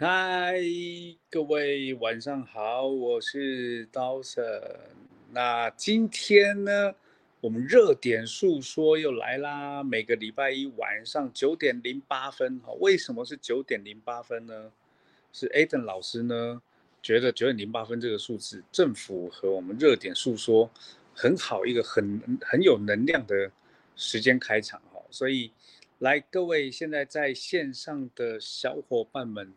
嗨，各位晚上好，我是刀神。那今天呢，我们热点述说又来啦。每个礼拜一晚上九点零八分，哈，为什么是九点零八分呢？是 Aden 老师呢觉得九点零八分这个数字正符合我们热点述说很好一个很很有能量的时间开场，哈。所以来各位现在在线上的小伙伴们。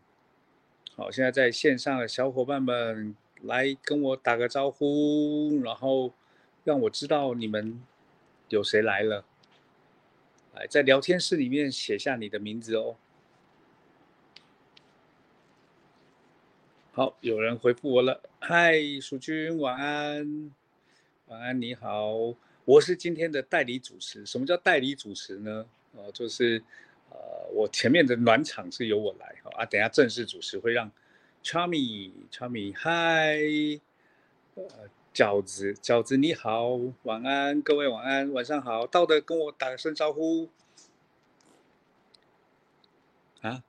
好，现在在线上的小伙伴们来跟我打个招呼，然后让我知道你们有谁来了。来，在聊天室里面写下你的名字哦。好，有人回复我了，嗨，蜀君，晚安，晚安，你好，我是今天的代理主持。什么叫代理主持呢？哦，就是。呃，我前面的暖场是由我来哈啊，等下正式主持会让 Charmy，Charmy，嗨，呃，饺子，饺子你好，晚安，各位晚安，晚上好，到的跟我打声招呼，啊，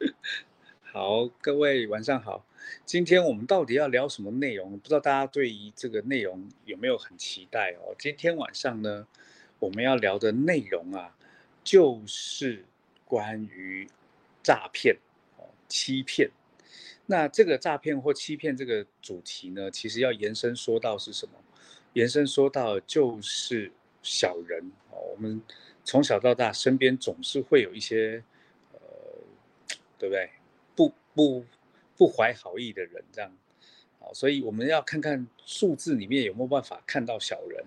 好，各位晚上好，今天我们到底要聊什么内容？不知道大家对于这个内容有没有很期待哦？今天晚上呢，我们要聊的内容啊，就是。关于诈骗，欺骗，那这个诈骗或欺骗这个主题呢，其实要延伸说到是什么？延伸说到就是小人哦，我们从小到大身边总是会有一些呃，对不对？不不不怀好意的人这样，好，所以我们要看看数字里面有没有办法看到小人。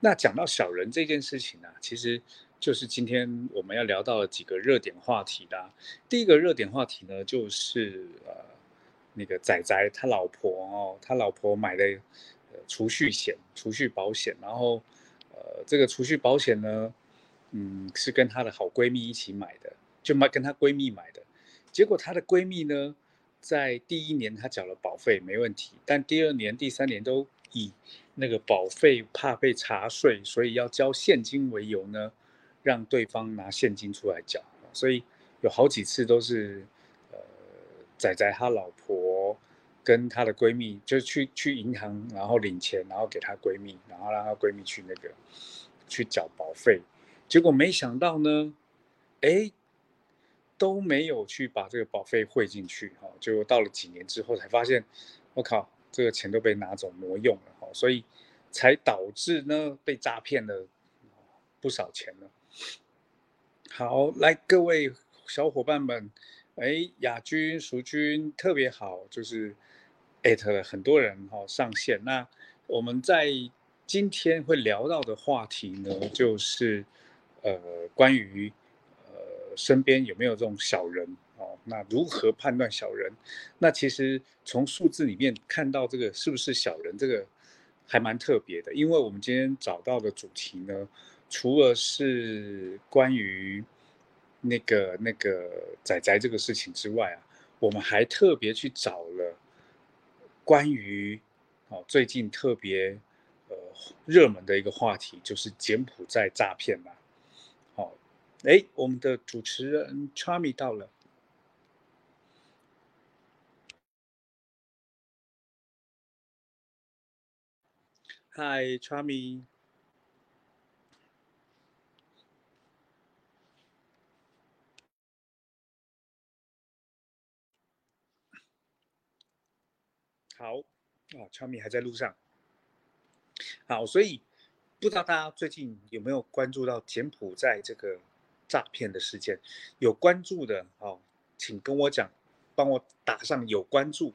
那讲到小人这件事情呢，其实。就是今天我们要聊到的几个热点话题啦。第一个热点话题呢，就是呃，那个仔仔他老婆哦，他老婆买的呃储蓄险、储蓄保险，然后呃这个储蓄保险呢，嗯，是跟她的好闺蜜一起买的，就买跟她闺蜜买的。结果她的闺蜜呢，在第一年她缴了保费没问题，但第二年、第三年都以那个保费怕被查税，所以要交现金为由呢。让对方拿现金出来缴，所以有好几次都是，呃，仔仔他老婆跟她的闺蜜就去去银行，然后领钱，然后给她闺蜜，然后让她闺蜜去那个去缴保费，结果没想到呢，哎，都没有去把这个保费汇进去，哈，就到了几年之后才发现，我靠，这个钱都被拿走挪用了，哈，所以才导致呢被诈骗了不少钱呢。好，来各位小伙伴们，哎，亚军、淑君特别好，就是艾特了很多人哈上线。那我们在今天会聊到的话题呢，就是呃关于呃身边有没有这种小人哦？那如何判断小人？那其实从数字里面看到这个是不是小人，这个还蛮特别的，因为我们今天找到的主题呢。除了是关于那个那个仔仔这个事情之外啊，我们还特别去找了关于哦最近特别呃热门的一个话题，就是柬埔寨诈骗嘛。好，哎，我们的主持人 Charmy 到了。Hi，Charmy。好啊，超米还在路上。好，所以不知道大家最近有没有关注到柬埔寨这个诈骗的事件？有关注的哦，请跟我讲，帮我打上有关注。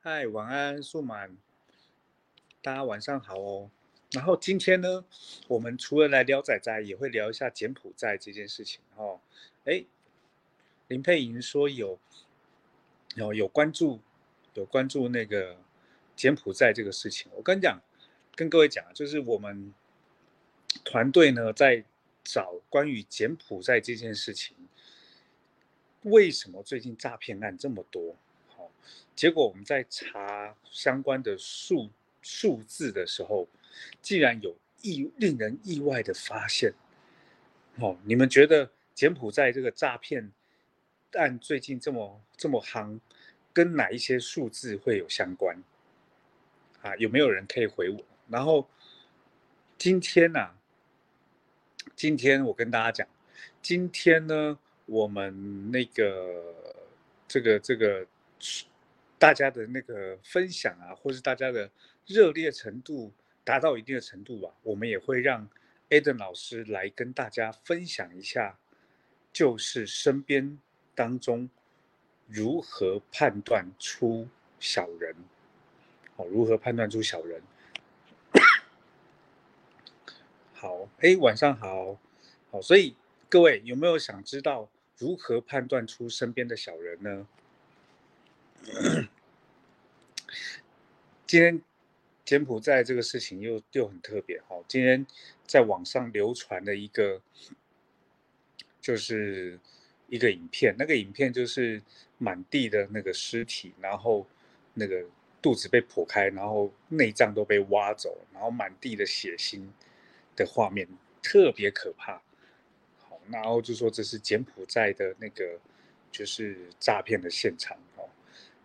嗨，晚安，素满，大家晚上好哦。然后今天呢，我们除了来聊仔仔，也会聊一下柬埔寨这件事情哦。哎。林佩莹说有，有有关注，有关注那个柬埔寨这个事情。我跟你讲，跟各位讲，就是我们团队呢在找关于柬埔寨这件事情，为什么最近诈骗案这么多？好，结果我们在查相关的数数字的时候，竟然有意令人意外的发现，哦，你们觉得柬埔寨这个诈骗案最近这么这么夯，跟哪一些数字会有相关？啊，有没有人可以回我？然后今天呢？今天我跟大家讲，今天呢，我们那个这个这个大家的那个分享啊，或是大家的热烈程度达到一定的程度吧，我们也会让。Eden 老师来跟大家分享一下，就是身边当中如何判断出小人，哦，如何判断出小人？好，哎，晚上好，好，所以各位有没有想知道如何判断出身边的小人呢？今天。柬埔寨这个事情又又很特别哈，今天在网上流传的一个，就是一个影片，那个影片就是满地的那个尸体，然后那个肚子被剖开，然后内脏都被挖走，然后满地的血腥的画面，特别可怕。好，然后就说这是柬埔寨的那个就是诈骗的现场哦，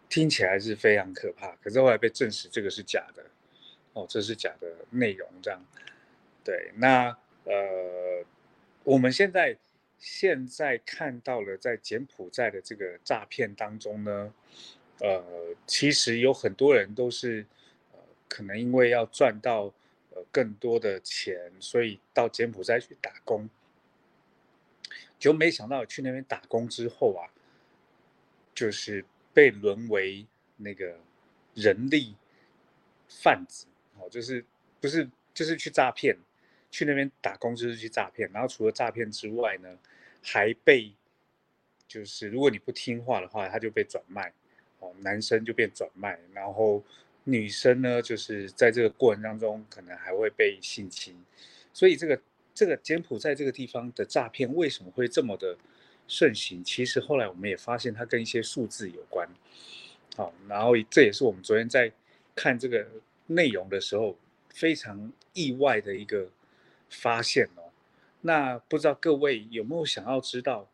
听起来是非常可怕，可是后来被证实这个是假的。哦，这是假的内容，这样，对，那呃，我们现在现在看到了在柬埔寨的这个诈骗当中呢，呃，其实有很多人都是呃，可能因为要赚到呃更多的钱，所以到柬埔寨去打工，就没想到去那边打工之后啊，就是被沦为那个人力贩子。哦，就是不是就是去诈骗，去那边打工就是去诈骗，然后除了诈骗之外呢，还被就是如果你不听话的话，他就被转卖，哦，男生就变转卖，然后女生呢，就是在这个过程当中可能还会被性侵，所以这个这个柬埔寨这个地方的诈骗为什么会这么的盛行？其实后来我们也发现它跟一些数字有关，好，然后这也是我们昨天在看这个。内容的时候，非常意外的一个发现哦。那不知道各位有没有想要知道，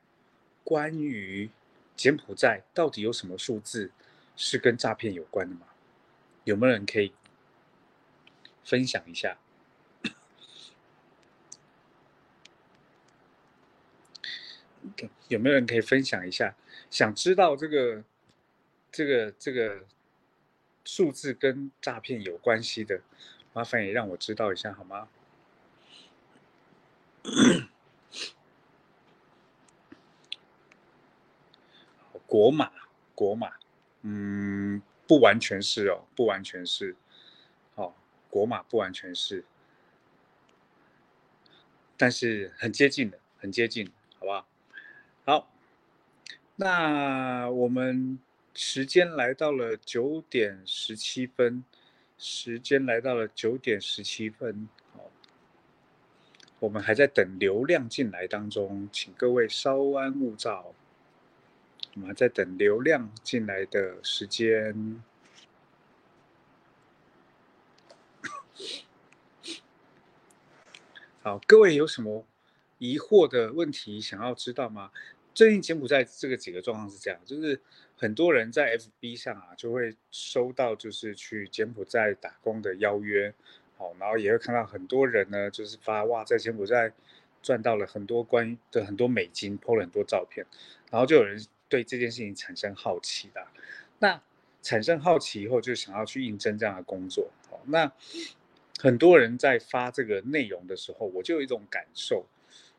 关于柬埔寨到底有什么数字是跟诈骗有关的吗？有没有人可以分享一下？有没有人可以分享一下？想知道这个、这个、这个？数字跟诈骗有关系的，麻烦也让我知道一下好吗？国马，国马，嗯，不完全是哦，不完全是，哦，国马不完全是，但是很接近的，很接近，好不好？好，那我们。时间来到了九点十七分，时间来到了九点十七分，我们还在等流量进来当中，请各位稍安勿躁，我们还在等流量进来的时间。好，各位有什么疑惑的问题想要知道吗？最近柬埔寨这个几个状况是这样，就是很多人在 FB 上啊，就会收到就是去柬埔寨打工的邀约，好，然后也会看到很多人呢，就是发哇，在柬埔寨赚到了很多关于的很多美金，po 了很多照片，然后就有人对这件事情产生好奇的，那产生好奇以后就想要去应征这样的工作，好，那很多人在发这个内容的时候，我就有一种感受。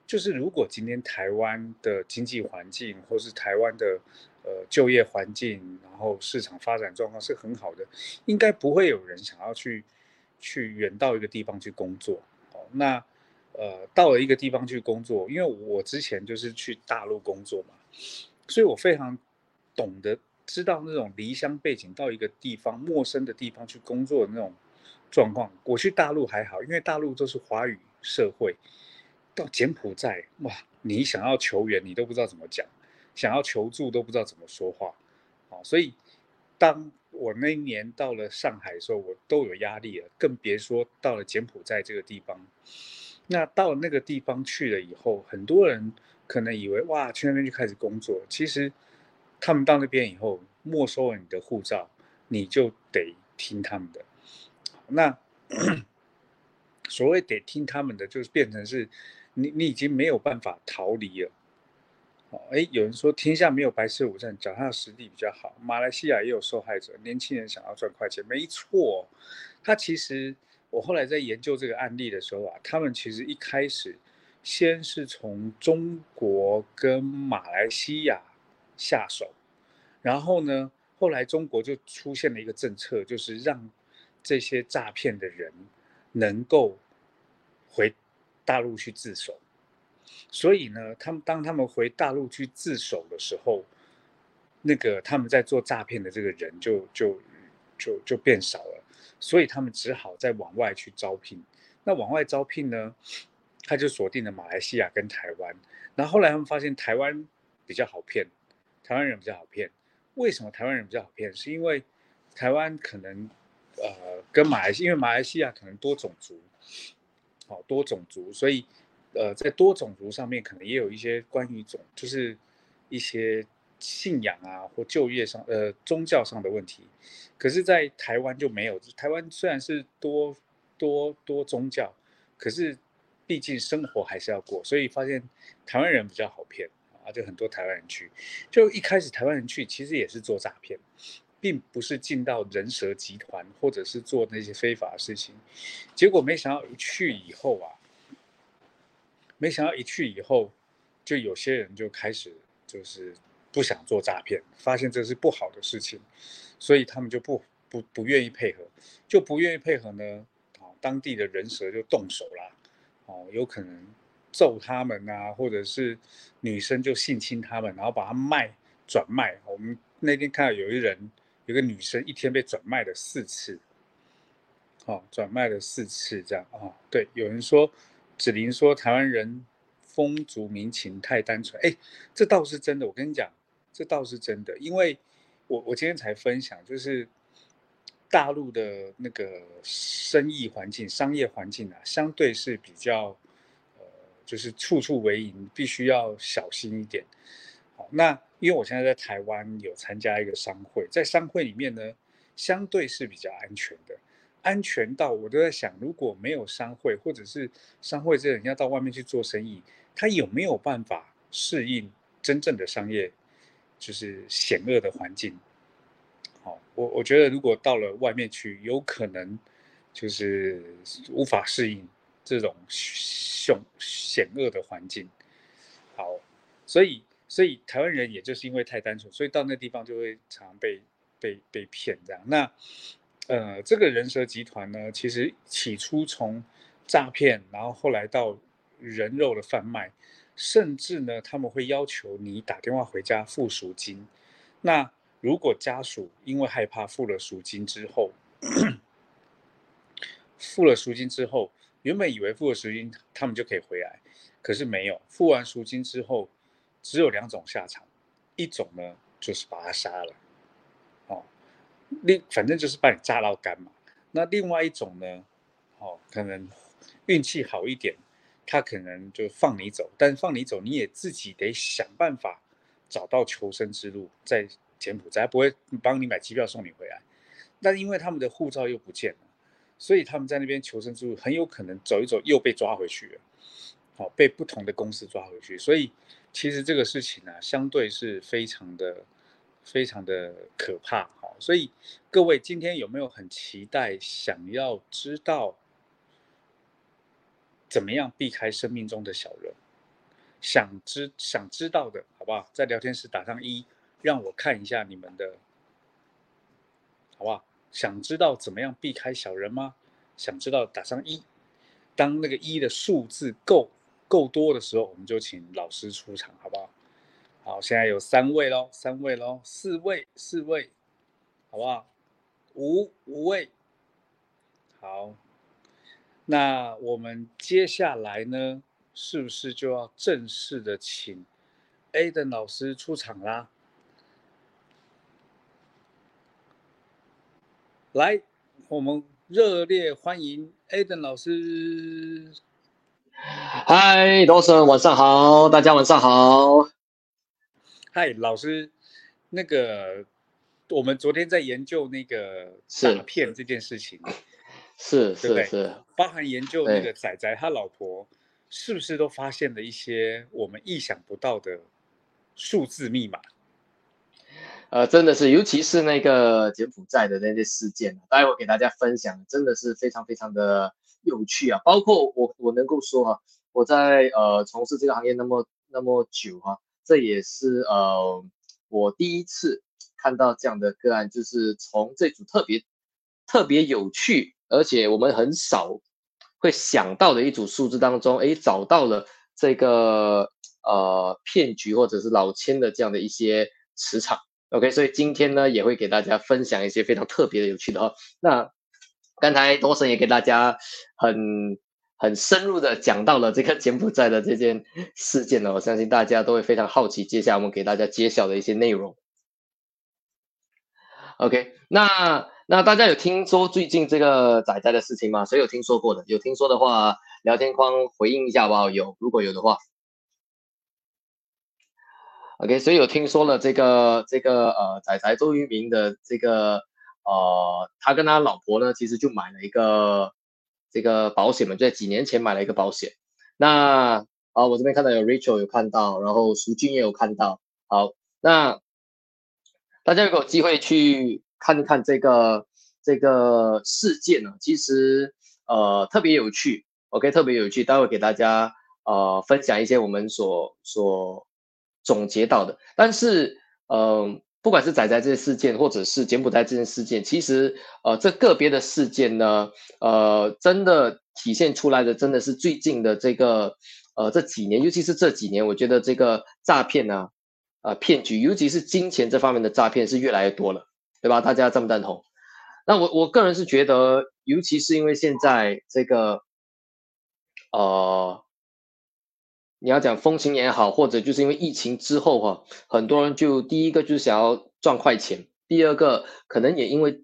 就是如果今天台湾的经济环境，或是台湾的呃就业环境，然后市场发展状况是很好的，应该不会有人想要去去远到一个地方去工作。哦，那呃到了一个地方去工作，因为我之前就是去大陆工作嘛，所以我非常懂得知道那种离乡背景到一个地方陌生的地方去工作的那种状况。我去大陆还好，因为大陆都是华语社会。到柬埔寨哇，你想要求援，你都不知道怎么讲；想要求助，都不知道怎么说话。啊，所以当我那一年到了上海的时候，我都有压力了，更别说到了柬埔寨这个地方。那到那个地方去了以后，很多人可能以为哇，去那边就开始工作。其实他们到那边以后，没收了你的护照，你就得听他们的。那所谓得听他们的，就是变成是你你已经没有办法逃离了。哦，哎，有人说天下没有白吃午餐，脚踏实地比较好。马来西亚也有受害者，年轻人想要赚快钱，没错。他其实。我后来在研究这个案例的时候啊，他们其实一开始先是从中国跟马来西亚下手，然后呢，后来中国就出现了一个政策，就是让这些诈骗的人能够回大陆去自首。所以呢，他们当他们回大陆去自首的时候，那个他们在做诈骗的这个人就就就就变少了。所以他们只好再往外去招聘。那往外招聘呢，他就锁定了马来西亚跟台湾。然后后来他们发现台湾比较好骗，台湾人比较好骗。为什么台湾人比较好骗？是因为台湾可能呃跟马来西，因为马来西亚可能多种族，好多种族，所以呃在多种族上面可能也有一些关于种，就是一些。信仰啊，或就业上，呃，宗教上的问题，可是，在台湾就没有。台湾虽然是多多多宗教，可是毕竟生活还是要过，所以发现台湾人比较好骗啊，就很多台湾人去。就一开始台湾人去，其实也是做诈骗，并不是进到人蛇集团，或者是做那些非法的事情。结果没想到一去以后啊，没想到一去以后，就有些人就开始就是。不想做诈骗，发现这是不好的事情，所以他们就不不不愿意配合，就不愿意配合呢。啊，当地的人蛇就动手啦，哦，有可能揍他们啊，或者是女生就性侵他们，然后把他卖转卖。我们那天看到有一人，有个女生一天被转卖了四次，哦，转卖了四次这样啊。对，有人说，子琳说台湾人风俗民情太单纯，哎，这倒是真的。我跟你讲。这倒是真的，因为我我今天才分享，就是大陆的那个生意环境、商业环境啊，相对是比较呃，就是处处为营，必须要小心一点。好，那因为我现在在台湾有参加一个商会，在商会里面呢，相对是比较安全的，安全到我都在想，如果没有商会，或者是商会这人要到外面去做生意，他有没有办法适应真正的商业？就是险恶的环境，好，我我觉得如果到了外面去，有可能就是无法适应这种凶险恶的环境。好，所以所以台湾人也就是因为太单纯，所以到那地方就会常被被被骗这样。那呃，这个人蛇集团呢，其实起初从诈骗，然后后来到人肉的贩卖。甚至呢，他们会要求你打电话回家付赎金。那如果家属因为害怕付了赎金之后，付了赎金之后，原本以为付了赎金他们就可以回来，可是没有。付完赎金之后，只有两种下场，一种呢就是把他杀了，另反正就是把你炸到干嘛。那另外一种呢，哦，可能运气好一点。他可能就放你走，但是放你走，你也自己得想办法找到求生之路，在柬埔寨不会帮你买机票送你回来。但因为他们的护照又不见了，所以他们在那边求生之路很有可能走一走又被抓回去了，好被不同的公司抓回去。所以其实这个事情呢，相对是非常的、非常的可怕。好，所以各位今天有没有很期待，想要知道？怎么样避开生命中的小人？想知想知道的好不好？在聊天室打上一，让我看一下你们的，好不好？想知道怎么样避开小人吗？想知道打上一。当那个一的数字够够多的时候，我们就请老师出场，好不好？好，现在有三位喽，三位喽，四位，四位，好不好？五五位，好。那我们接下来呢，是不是就要正式的请 A 的老师出场啦？来，我们热烈欢迎 Aden 老师。嗨，罗生，晚上好，大家晚上好。嗨，老师，那个我们昨天在研究那个是诈骗这件事情，是是是，包含研究那对个仔仔他老婆是不是都发现了一些我们意想不到的数字密码？呃，真的是，尤其是那个柬埔寨的那些事件，待会给大家分享，真的是非常非常的有趣啊。包括我我能够说啊、我在呃从事这个行业那么那么久哈、这也是呃我第一次看到这样的个案，就是从这组特别特别有趣，而且我们很少会想到的一组数字当中，诶，找到了这个呃骗局或者是老千的这样的一些磁场。OK，所以今天呢也会给大家分享一些非常特别的、有趣的哈。那刚才多神也给大家很很深入的讲到了这个柬埔寨的这件事件呢，我相信大家都会非常好奇，接下来我们给大家揭晓的一些内容。OK，那那大家有听说最近这个仔仔的事情吗？谁有听说过的？有听说的话，聊天框回应一下好不好？有，如果有的话。OK，所以有听说了这个这个呃仔仔周渝民的这个呃，他跟他老婆呢，其实就买了一个这个保险嘛，就在几年前买了一个保险。那啊、我这边看到有 Rachel 有看到，然后淑君也有看到。好，那大家如果有机会去看一看这个这个事件呢，其实呃特别有趣，OK，特别有趣，待会给大家呃分享一些我们所所总结到的。但是呃，不管是仔仔这些事件，或者是柬埔寨这件事件，其实呃这个别的事件呢，呃真的体现出来的真的是最近的这个呃这几年，尤其是这几年，我觉得这个诈骗呢。呃骗局，尤其是金钱这方面的诈骗是越来越多了，对吧？大家赞不赞同？那我我个人是觉得，尤其是因为现在这个，呃，你要讲风情也好，或者就是因为疫情之后哈、很多人就第一个就是想要赚快钱，第二个可能也因为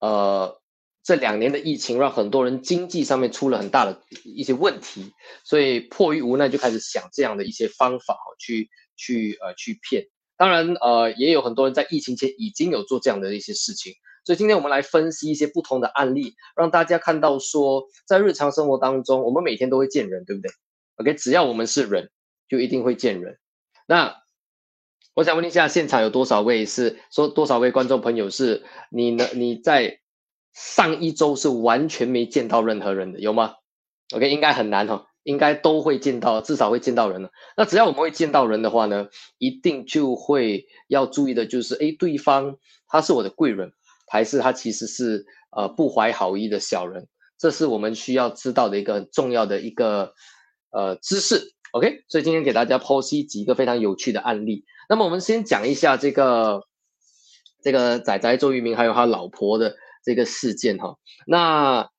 呃这两年的疫情，让很多人经济上面出了很大的一些问题，所以迫于无奈就开始想这样的一些方法哈，去去呃去骗。当然呃也有很多人在疫情前已经有做这样的一些事情，所以今天我们来分析一些不同的案例，让大家看到说在日常生活当中，我们每天都会见人，对不对？OK，只要我们是人，就一定会见人。那我想问一下，现场有多少位是说多少位观众朋友是你呢？你在上一周是完全没见到任何人的，有吗？OK，应该很难哈、应该都会见到，至少会见到人了。那只要我们会见到人的话呢，一定就会要注意的就是，诶，对方他是我的贵人，还是他其实是呃不怀好意的小人？这是我们需要知道的一个很重要的一个呃知识。OK，所以今天给大家剖析几个非常有趣的案例。那么我们先讲一下这个这个仔仔周渝民还有他老婆的这个事件哈。那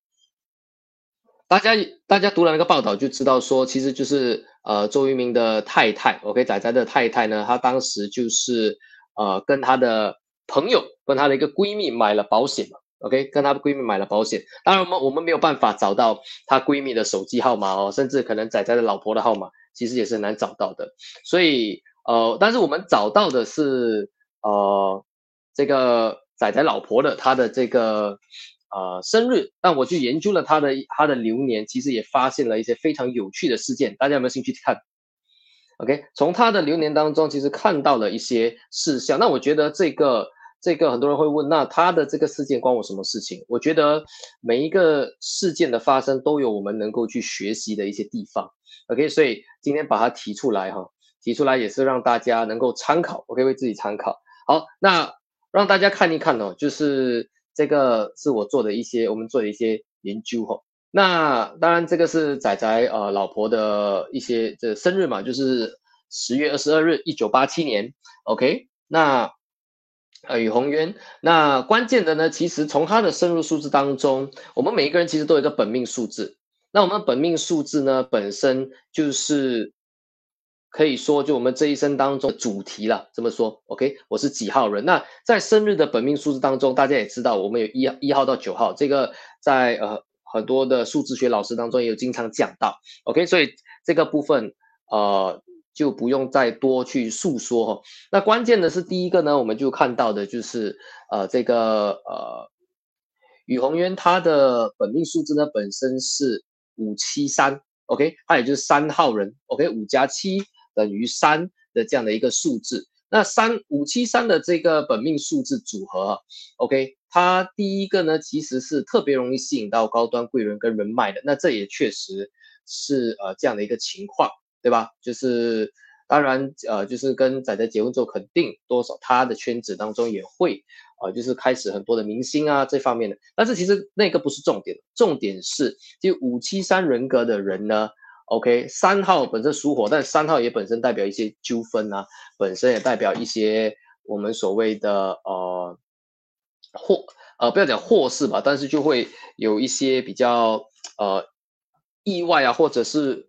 大家大家读了那个报道就知道说，其实就是呃周渝民的太太，OK，仔仔的太太呢，她当时就是呃跟她的朋友跟她的一个闺蜜买了保险嘛，OK，跟她的闺蜜买了保险。当然我们我们没有办法找到她闺蜜的手机号码哦，甚至可能仔仔的老婆的号码，其实也是很难找到的。所以呃，但是我们找到的是呃这个仔仔老婆的她的这个呃生日，但我去研究了她的她的流年，其实也发现了一些非常有趣的事件，大家有没有兴趣看？OK，从她的流年当中，其实看到了一些事项。那我觉得这个这个很多人会问，那他的这个事件关我什么事情？我觉得每一个事件的发生都有我们能够去学习的一些地方。OK，所以今天把它提出来哈，提出来也是让大家能够参考，OK，为自己参考。好，那让大家看一看哦，就是这个是我做的一些，我们做的一些研究哈。那当然，这个是仔仔呃老婆的一些这生日嘛，就是十月二十二日，一九八七年。OK，那呃宇宏渊，那关键的呢，其实从他的生日数字当中，我们每一个人其实都有一个本命数字。那我们本命数字呢，本身就是可以说就我们这一生当中的主题了。这么说，OK，我是几号人？那在生日的本命数字当中，大家也知道，我们有一一号到九号，这个在呃很多的数字学老师当中也有经常讲到。OK，所以这个部分呃就不用再多去诉说哈。那关键的是第一个呢，我们就看到的就是呃这个呃宇宏渊他的本命数字呢本身是五七三，OK，他也就是三号人，OK，五加七等于三的这样的一个数字。那三五七三的这个本命数字组合，OK，它第一个呢，其实是特别容易吸引到高端贵人跟人脉的。那这也确实是呃这样的一个情况，对吧？就是当然呃，就是跟仔仔结婚之后，肯定多少他的圈子当中也会呃，就是开始很多的明星啊这方面的。但是其实那个不是重点，重点是就五七三人格的人呢。OK，三号本身属火，但三号也本身代表一些纠纷啊，本身也代表一些我们所谓的呃祸呃不要讲祸事吧，但是就会有一些比较呃意外啊，或者是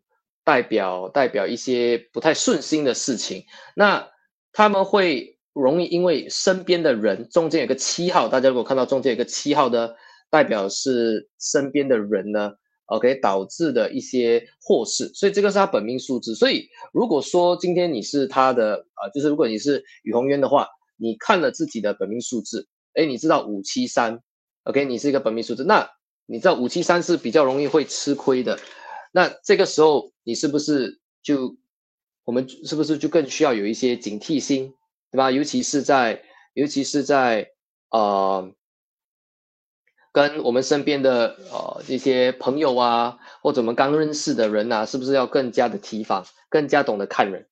代表代表一些不太顺心的事情。那他们会容易因为身边的人中间有个七号，大家如果看到中间有个七号的，代表是身边的人呢。OK，导致的一些祸事，所以这个是他本命数字。所以如果说今天你是他的啊，就是如果你是宇宏渊的话，你看了自己的本命数字，哎，你知道五七三，OK，你是一个本命数字，那你知道五七三是比较容易会吃亏的，那这个时候你是不是就我们是不是就更需要有一些警惕心，对吧？尤其是在尤其是在呃。跟我们身边的呃一些朋友啊，或者我们刚认识的人呐，是不是要更加的提防，更加懂得看人？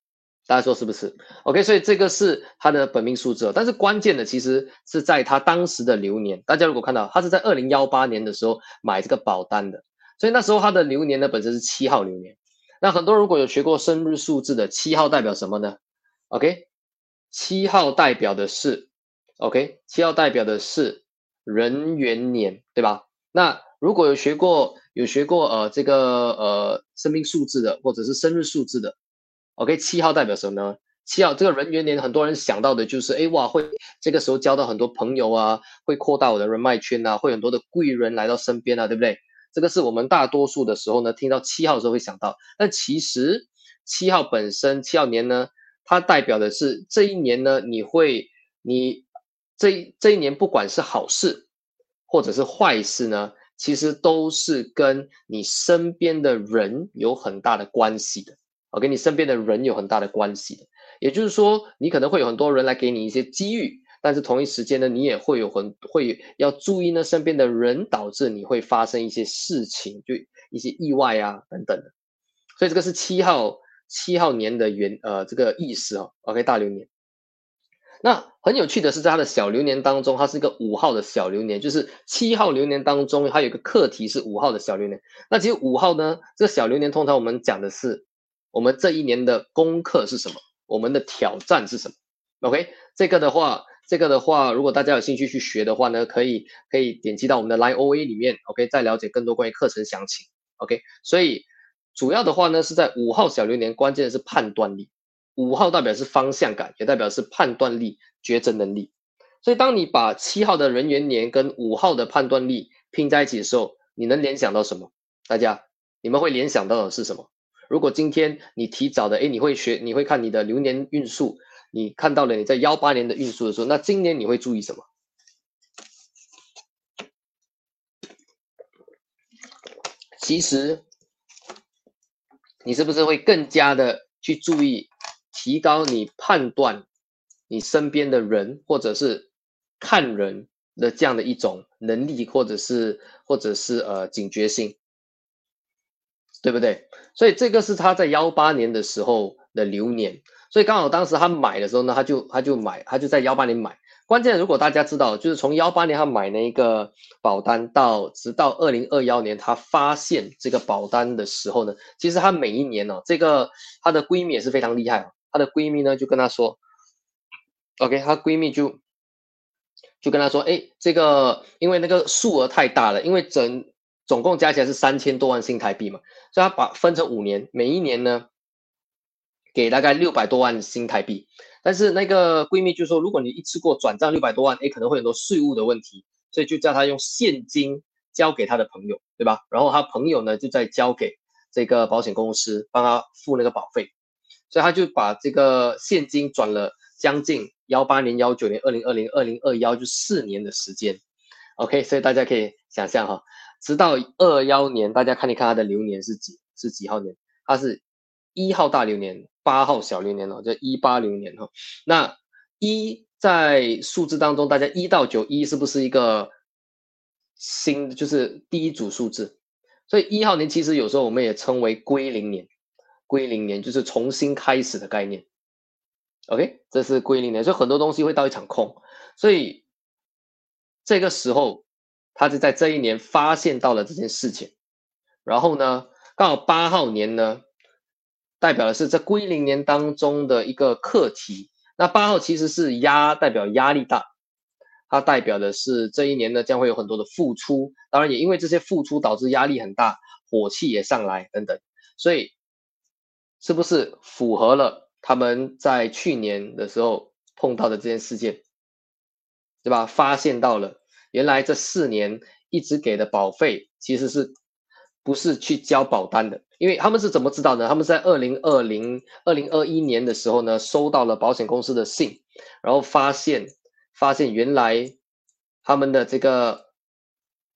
大家说是不是？OK，所以这个是他的本命数字，但是关键的其实是在他当时的流年。大家如果看到他是在二零幺八年的时候买这个保单的，所以那时候他的流年呢本身是七号流年。那很多如果有学过生日数字的，七号代表什么呢？OK，七号代表的是 OK，七号代表的是。人元年，对吧？那如果有学过有学过呃这个呃生命数字的，或者是生日数字的，OK，七号代表什么呢？七号这个人元年，很多人想到的就是，哎哇，会这个时候交到很多朋友啊，会扩大我的人脉圈啊，会很多的贵人来到身边啊，对不对？这个是我们大多数的时候呢，听到七号的时候会想到。但其实七号本身，七号年呢，它代表的是这一年呢，你会你。这这一年，不管是好事或者是坏事呢，其实都是跟你身边的人有很大的关系的。我跟你身边的人有很大的关系的，也就是说，你可能会有很多人来给你一些机遇，但是同一时间呢，你也会有很会要注意呢身边的人，导致你会发生一些事情，就一些意外啊等等的。所以这个是七号七号年的原呃这个意思哦。OK，大流年。那很有趣的是，在他的小流年当中，它是一个五号的小流年，就是七号流年当中，它有一个课题是五号的小流年。那其实五号呢，这个小流年通常我们讲的是我们这一年的功课是什么，我们的挑战是什么。OK，这个的话，这个的话，如果大家有兴趣去学的话呢，可以可以点击到我们的 Line OA 里面，OK，再了解更多关于课程详情。OK，所以主要的话呢，是在五号小流年，关键的是判断力。五号代表是方向感，也代表是判断力、抉择能力。所以，当你把七号的人元年跟五号的判断力拼在一起的时候，你能联想到什么？大家，你们会联想到的是什么？如果今天你提早的，哎，你会学，你会看你的流年运数，你看到了你在幺八年的运数的时候，那今年你会注意什么？其实，你是不是会更加的去注意？提高你判断你身边的人，或者是看人的这样的一种能力，或者是或者是呃警觉性，对不对？所以这个是他在幺八年的时候的流年，所以刚好当时他买的时候呢，他就他就买，他就在幺八年买。关键如果大家知道，就是从幺八年他买那个保单到直到二零二幺年他发现这个保单的时候呢，其实他每一年哦，这个她的闺蜜也是非常厉害。她的闺蜜呢，就跟她说，OK，她闺蜜就就跟她说，哎，这个因为那个数额太大了，因为整总共加起来是三千多万新台币嘛，所以她把分成五年，每一年呢给大概六百多万新台币。但是那个闺蜜就说，如果你一次过转账六百多万，哎，可能会很多税务的问题，所以就叫她用现金交给她的朋友，对吧？然后她朋友呢就再交给。这个保险公司帮他付那个保费，所以他就把这个现金转了将近幺八年、幺九年、二零二零、二零二幺就四年的时间。OK，所以大家可以想象哈，直到二幺年，大家看一看它的流年是几是几号年？它是一号大流年，八号小零年哦，叫一八零年哈。那一在数字当中，大家一到九一是不是一个新就是第一组数字？所以一号年其实有时候我们也称为归零年，归零年就是重新开始的概念。OK，这是归零年，所以很多东西会到一场空，所以。这个时候，他就在这一年发现到了这件事情，然后呢，刚好八号年呢，代表的是在归零年当中的一个课题。那八号其实是压，代表压力大，它代表的是这一年呢将会有很多的付出，当然也因为这些付出导致压力很大，火气也上来等等，所以是不是符合了他们在去年的时候碰到的这件事件？对吧？发现到了，原来这四年一直给的保费其实是不是去交保单的？因为他们是怎么知道呢？他们在二零二零、二零二一年的时候呢，收到了保险公司的信，然后发现发现原来他们的这个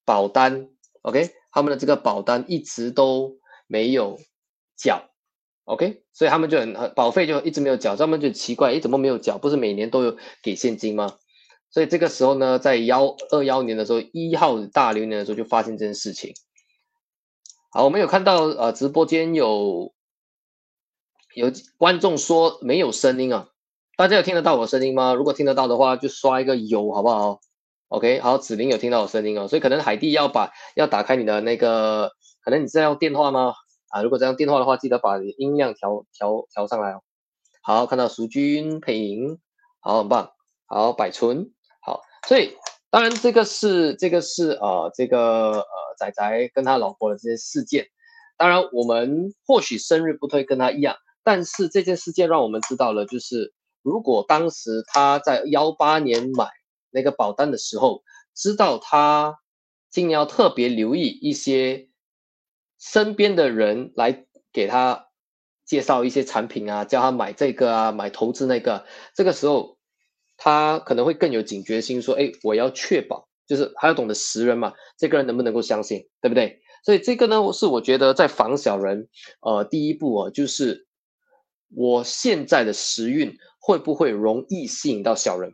保单，OK，他们的这个保单一直都没有缴，OK，所以他们就很很保费就一直没有缴，他们就奇怪，诶，怎么没有缴？不是每年都有给现金吗？所以这个时候呢，在幺二幺年的时候，一号大流年的时候就发现这件事情。好，我们有看到呃，直播间有有观众说没有声音啊，大家有听得到我声音吗？如果听得到的话，就刷一个有，好不好？OK，好，子林有听到我声音哦，所以可能海蒂要把要打开你的那个，可能你在用电话吗？啊，如果在用电话的话，记得把音量调调调上来哦。好，看到淑君配音，好，很棒，好，百春。所以，当然，这个是这个是呃，这个呃，仔仔跟他老婆的这些事件。当然，我们或许生日不推跟他一样，但是这件事件让我们知道了，就是如果当时他在幺八年买那个保单的时候，知道他今年要特别留意一些身边的人来给他介绍一些产品啊，叫他买这个啊，买投资那个，这个时候。他可能会更有警觉心，说：“哎，我要确保，就是还要懂得识人嘛，这个人能不能够相信，对不对？所以这个呢，是我觉得在防小人，呃，第一步啊，就是我现在的时运会不会容易吸引到小人，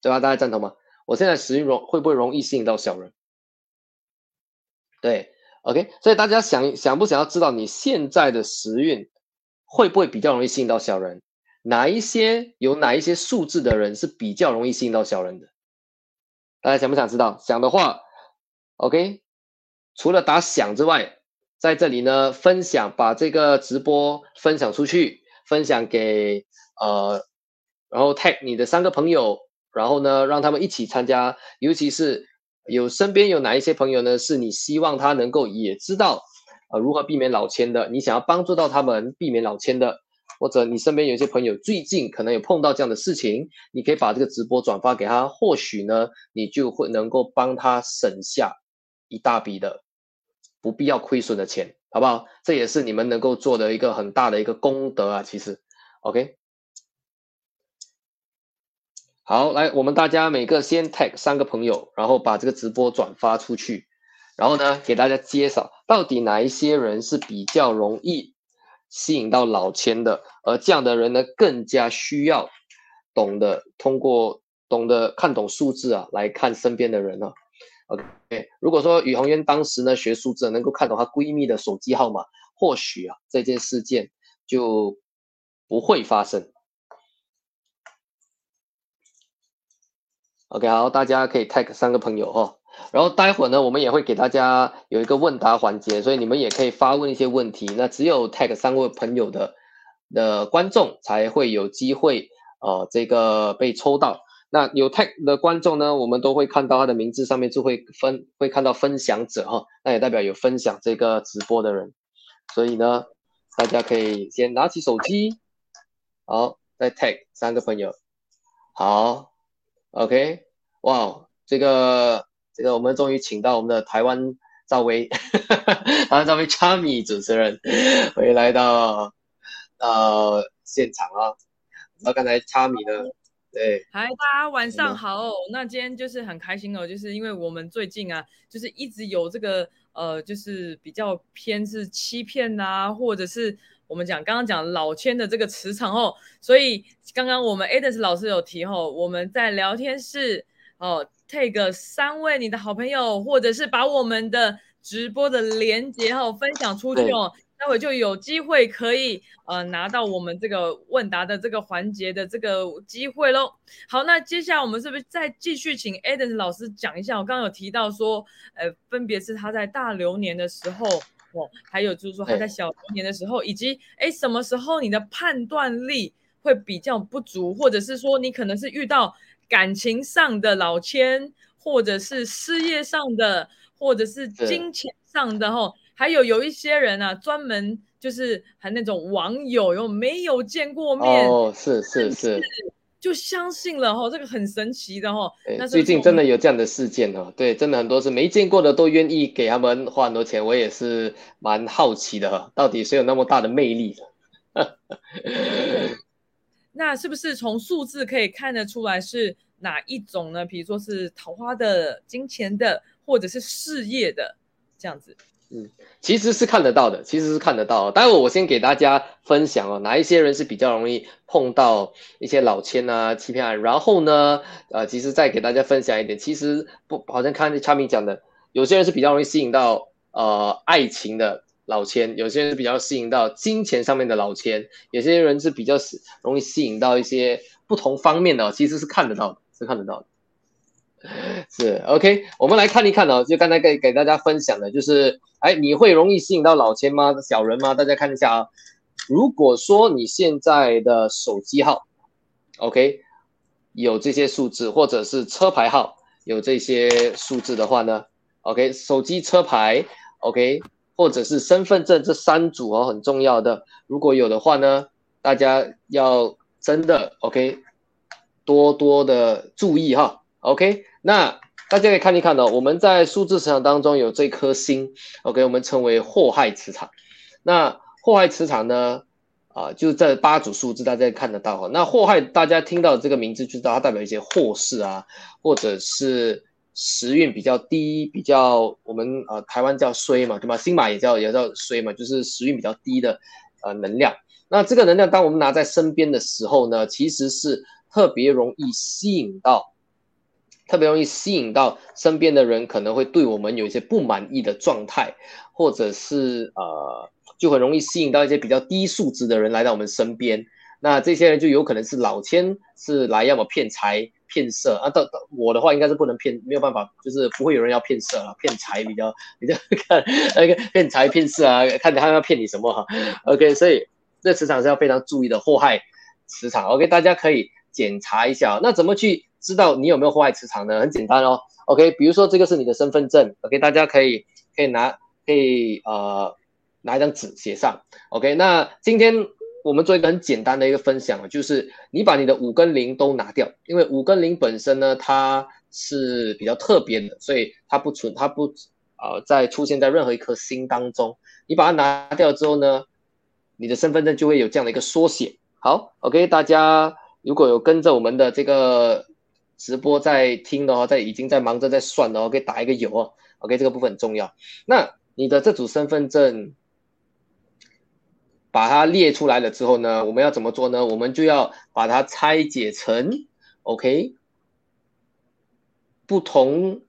对吧？大家赞同吗？我现在时运容会不会容易吸引到小人？对，OK，所以大家想想不想要知道你现在的时运会不会比较容易吸引到小人？哪一些有哪一些数字的人是比较容易吸引到小人的？大家想不想知道？想的话，OK。除了打响之外，在这里呢，分享把这个直播分享出去，分享给呃，然后 tag 你的三个朋友，然后呢，让他们一起参加。尤其是有身边有哪一些朋友呢，是你希望他能够也知道呃如何避免老千的，你想要帮助到他们避免老千的。或者你身边有一些朋友最近可能有碰到这样的事情，你可以把这个直播转发给他，或许呢，你就会能够帮他省下一大笔的不必要亏损的钱，好不好？这也是你们能够做的一个很大的一个功德啊，其实，OK。好，来，我们大家每个先 tag 三个朋友，然后把这个直播转发出去，然后呢，给大家介绍到底哪一些人是比较容易。吸引到老千的，而这样的人呢，更加需要懂得通过懂得看懂数字啊，来看身边的人啊。OK，如果说宇红渊当时呢学数字，能够看懂她闺蜜的手机号码，或许啊这件事件就不会发生。OK，好，大家可以 tag 三个朋友哈。然后待会儿呢，我们也会给大家有一个问答环节，所以你们也可以发问一些问题。那只有 tag 三位朋友的的观众才会有机会，呃，这个被抽到。那有 tag 的观众呢，我们都会看到他的名字上面就会分，会看到分享者哈，那也代表有分享这个直播的人。所以呢，大家可以先拿起手机，好，再 tag 三个朋友，好，OK，哇，这个。这个我们终于请到我们的台湾赵薇，台湾，赵薇 Charmy 主持人回来到呃现场啊，然后刚才 Charmy 呢，对，嗨，大家晚上好，那今天就是很开心哦，就是因为我们最近啊，就是一直有这个呃，就是比较偏是欺骗啊，或者是。我们讲刚刚讲老千的这个磁场哦，所以刚刚我们 Ades 老师有提哦，我们在聊天室哦，take 三位你的好朋友，或者是把我们的直播的连接哦分享出去哦，待会就有机会可以呃拿到我们这个问答的这个环节的这个机会喽。好，那接下来我们是不是再继续请 Ades 老师讲一下？我刚刚有提到说，呃，分别是他在大流年的时候。还有就是说他在小年的时候，以及哎什么时候你的判断力会比较不足，或者是说你可能是遇到感情上的老千，或者是事业上的，或者是金钱上的哈，还有有一些人啊，专门就是还那种网友有没有见过面？哦，是是是。就相信了哈，这个很神奇的哈。最近真的有这样的事件哦，对，真的很多是没见过的都愿意给他们花很多钱，我也是蛮好奇的哈，到底谁有那么大的魅力？那是不是从数字可以看得出来是哪一种呢？比如说是桃花的、金钱的，或者是事业的这样子？嗯，其实是看得到的，其实是看得到。待会我先给大家分享哦，哪一些人是比较容易碰到一些老千啊、欺骗案。然后呢，呃，其实再给大家分享一点，其实不好像看昌明讲的，有些人是比较容易吸引到呃爱情的老千，有些人是比较吸引到金钱上面的老千，有些人是比较容易吸引到一些不同方面的，其实是看得到的，是看得到的。是 OK，我们来看一看哦，就刚才给给大家分享的，就是，哎，你会容易吸引到老千吗？小人吗？大家看一下啊。如果说你现在的手机号，OK，有这些数字，或者是车牌号有这些数字的话呢，OK，手机车牌，OK，或者是身份证这三组哦，很重要的，如果有的话呢，大家要真的 OK，多多的注意哈。OK，那大家可以看一看哦，我们在数字磁场当中有这颗星，OK，我们称为祸害磁场。那祸害磁场呢，啊，就这八组数字大家看得到哈。那祸害大家听到这个名字就知道它代表一些祸事啊，或者是时运比较低，比较我们呃台湾叫衰嘛，对吧？新马也叫也叫衰嘛，就是时运比较低的呃能量。那这个能量当我们拿在身边的时候呢，其实是特别容易吸引到。特别容易吸引到身边的人，可能会对我们有一些不满意的状态，或者是呃，就很容易吸引到一些比较低素质的人来到我们身边。那这些人就有可能是老千，是来要么骗财骗色啊。到到我的话，应该是不能骗，没有办法，就是不会有人要骗色啊，骗财比较 比较看那个骗财骗色啊，看他要骗你什么哈。OK，所以这磁场是要非常注意的祸害磁场。OK，大家可以检查一下，那怎么去？知道你有没有祸害磁场呢？很简单哦。OK，比如说这个是你的身份证，OK，大家可以可以拿可以呃拿一张纸写上。OK，那今天我们做一个很简单的一个分享啊，就是你把你的五跟零都拿掉，因为五跟零本身呢它是比较特别的，所以它不存它不呃在出现在任何一颗星当中。你把它拿掉之后呢，你的身份证就会有这样的一个缩写。好，OK，大家如果有跟着我们的这个。直播在听的话，在已经在忙着在算的话，可以打一个有哦，OK，这个部分很重要。那你的这组身份证，把它列出来了之后呢，我们要怎么做呢？我们就要把它拆解成 OK，不同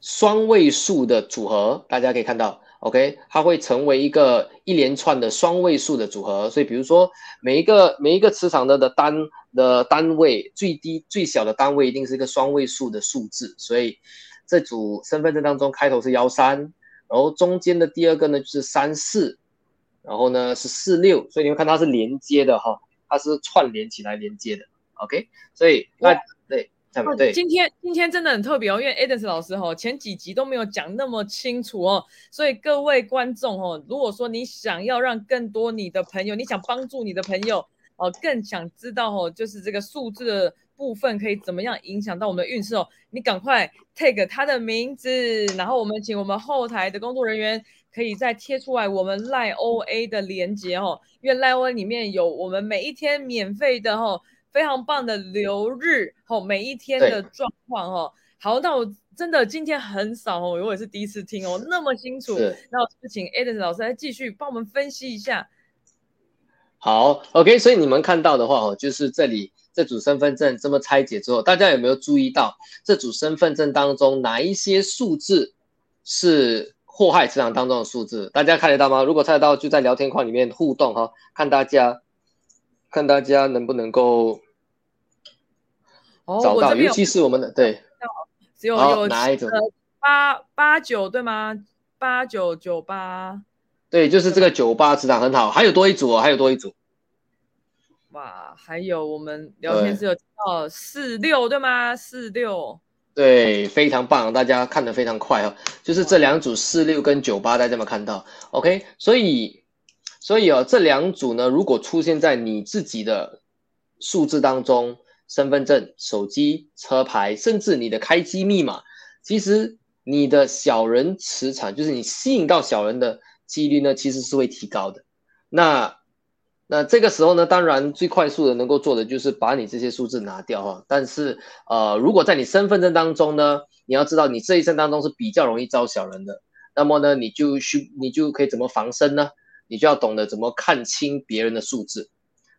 双位数的组合，大家可以看到。OK，它会成为一个一连串的双位数的组合，所以比如说每一个每一个磁场的的单的单位最低最小的单位一定是一个双位数的数字，所以这组身份证当中开头是幺三，然后中间的第二个呢就是三四，然后呢是四六，所以你会看它是连接的哈，它是串联起来连接的，OK，所以那对。对，今天今天真的很特别哦，因为 Eden 老师哈前几集都没有讲那么清楚哦，所以各位观众哦，如果说你想要让更多你的朋友，你想帮助你的朋友哦，更想知道哦，就是这个数字的部分可以怎么样影响到我们的运势哦？你赶快 take 他的名字，然后我们请我们后台的工作人员可以再贴出来我们赖 OA 的连接哦，因为赖 OA 里面有我们每一天免费的哦，非常棒的留日哦，每一天的状况哦。好，那我真的今天很少哦，我也是第一次听哦，那么清楚。那我就请 Eden 老师来继续帮我们分析一下。好，OK，所以你们看到的话哦，就是这里这组身份证这么拆解之后，大家有没有注意到这组身份证当中哪一些数字是祸害磁场当中的数字？大家看得到吗？如果猜得到，就在聊天框里面互动哈，看大家看大家能不能够找到，尤其是我们的对。只有有哪一种？八八九对吗？八九九八，对，就是这个九八磁场很好。还有多一组哦，还有多一组。哇，还有我们聊天室有哦四六对吗？四六，对，非常棒，大家看的非常快哦。就是这两组四六跟九八，大家有没有看到？OK，所以所以哦，这两组呢，如果出现在你自己的数字当中。身份证、手机、车牌，甚至你的开机密码，其实你的小人磁场，就是你吸引到小人的几率呢，其实是会提高的。那那这个时候呢，当然最快速的能够做的就是把你这些数字拿掉哈。但是呃，如果在你身份证当中呢，你要知道你这一生当中是比较容易招小人的，那么呢，你就需你就可以怎么防身呢？你就要懂得怎么看清别人的数字，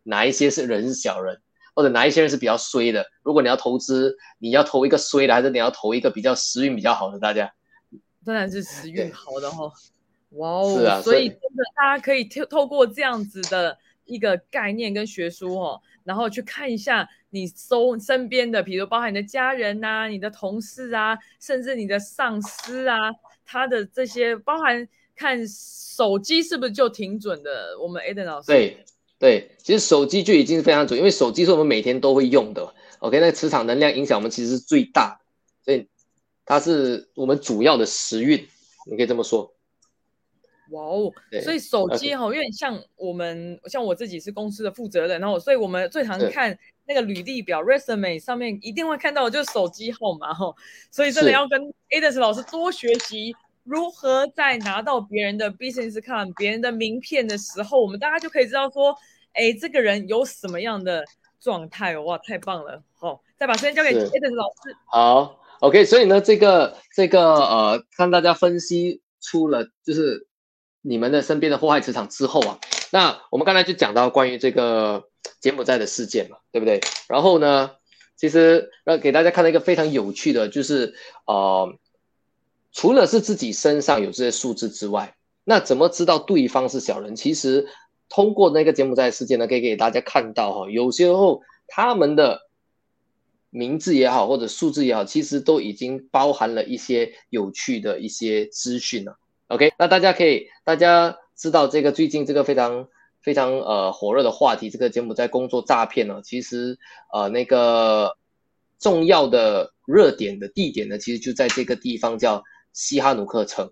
哪一些是人是小人。或者哪一些人是比较衰的？如果你要投资，你要投一个衰的，还是你要投一个比较时运比较好的？大家当然是时运好的哈。哇哦，是啊，所以真的大家可以透透过这样子的一个概念跟学书哦，然后去看一下你收身边的，比如包含你的家人呐、你的同事啊，甚至你的上司啊，他的这些包含看手机是不是就挺准的？我们 Eden 老师对。对，其实手机就已经是非常准，因为手机是我们每天都会用的。OK，那个磁场能量影响我们其实是最大，所以它是我们主要的时运，你可以这么说。哇哦，所以手机哈，因为像我们像我自己是公司的负责人，然后所以我们最常看那个履历表 resume 上面一定会看到的就是手机号码哈，所以真的要跟 Ades 老师多学习。如何在拿到别人的 business card、别人的名片的时候，我们大家就可以知道说，哎，这个人有什么样的状态？哇，太棒了！好，再把时间交给 Eden 老师。好，OK。所以呢，这个这个呃，看大家分析出了就是你们的身边的祸害磁场之后啊，那我们刚才就讲到关于这个柬埔寨的事件嘛，对不对？然后呢，其实让给大家看到一个非常有趣的，就是呃。除了是自己身上有这些数字之外，那怎么知道对方是小人？其实通过那个柬埔寨事件呢，可以给大家看到哈，有些时候他们的名字也好，或者数字也好，其实都已经包含了一些有趣的一些资讯了。OK，那大家可以大家知道这个最近这个非常非常呃火热的话题，这个柬埔寨工作诈骗呢，其实呃那个重要的热点的地点呢，其实就在这个地方叫。西哈努克城，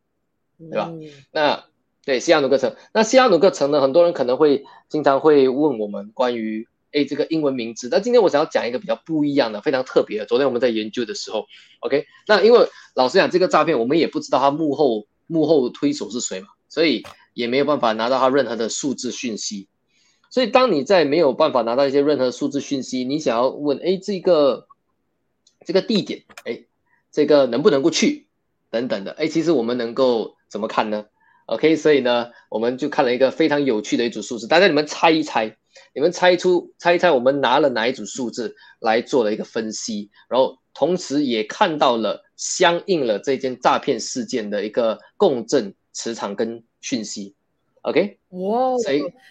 对吧？那对西哈努克城，那西哈努克城呢？很多人可能会经常会问我们关于哎这个英文名字。那今天我想要讲一个比较不一样的、非常特别的。昨天我们在研究的时候，OK，那因为老实讲，这个诈骗我们也不知道它幕后幕后推手是谁嘛，所以也没有办法拿到他任何的数字讯息。所以当你在没有办法拿到一些任何数字讯息，你想要问哎这个这个地点哎这个能不能够去？等等的，哎，其实我们能够怎么看呢？OK，所以呢，我们就看了一个非常有趣的一组数字，大家你们猜一猜，你们猜出猜一猜，我们拿了哪一组数字来做了一个分析，然后同时也看到了相应了这件诈骗事件的一个共振磁场跟讯息。OK，哇，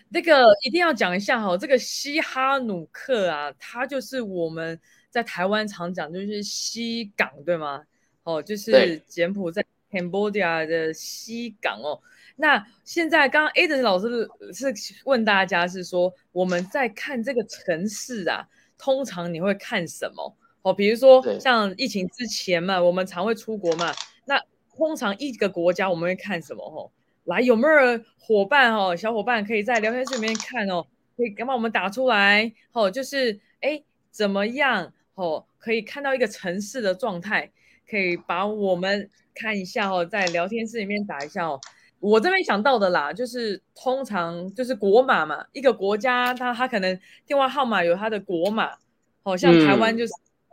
那个一定要讲一下哈，这个西哈努克啊，它就是我们在台湾常讲就是西港，对吗？哦，就是柬埔寨 Cambodia 的西港哦。那现在刚刚 Aden 老师是问大家是说，我们在看这个城市啊，通常你会看什么？哦，比如说像疫情之前嘛，我们常会出国嘛。那通常一个国家我们会看什么？哦，来有没有伙伴哦？小伙伴可以在聊天室里面看哦，可以帮我们打出来。哦，就是哎怎么样？哦，可以看到一个城市的状态，可以把我们看一下哦，在聊天室里面打一下哦。我这边想到的啦，就是通常就是国码嘛，一个国家它它可能电话号码有它的国码，好像台湾就是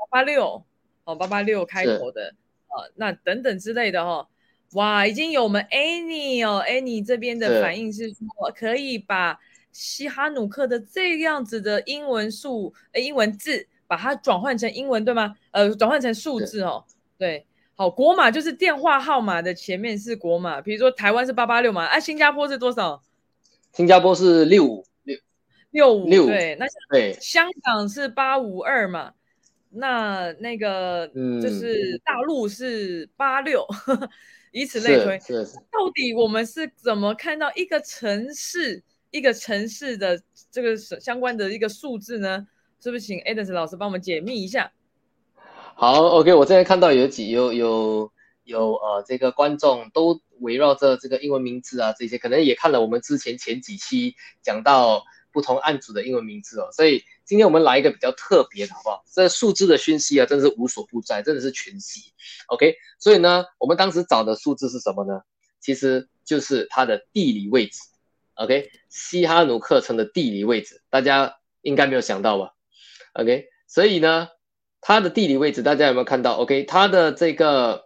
八八六哦，八八六开头的呃，那等等之类的哈。哇，已经有我们 Annie 哦，Annie 这边的反应是说可以把西哈努克的这样子的英文数呃英文字把它转换成英文对吗？呃，转换成数字哦，对。好，国码就是电话号码的前面是国码，比如说台湾是八八六嘛，啊，新加坡是多少？新加坡是六五六六五六对，那对，香港是八五二嘛，那那个就是大陆是八六，以此类推。到底我们是怎么看到一个城市一个城市的这个相关的一个数字呢？是不是请 Adams 老师帮我们解密一下？好，OK，我这边看到有几有有有呃，这个观众都围绕着这个英文名字啊，这些可能也看了我们之前前几期讲到不同案组的英文名字哦，所以今天我们来一个比较特别的，好不好？这数字的讯息啊，真的是无所不在，真的是全息，OK。所以呢，我们当时找的数字是什么呢？其实就是它的地理位置，OK，西哈努克城的地理位置，大家应该没有想到吧？OK，所以呢。它的地理位置，大家有没有看到？OK，它的这个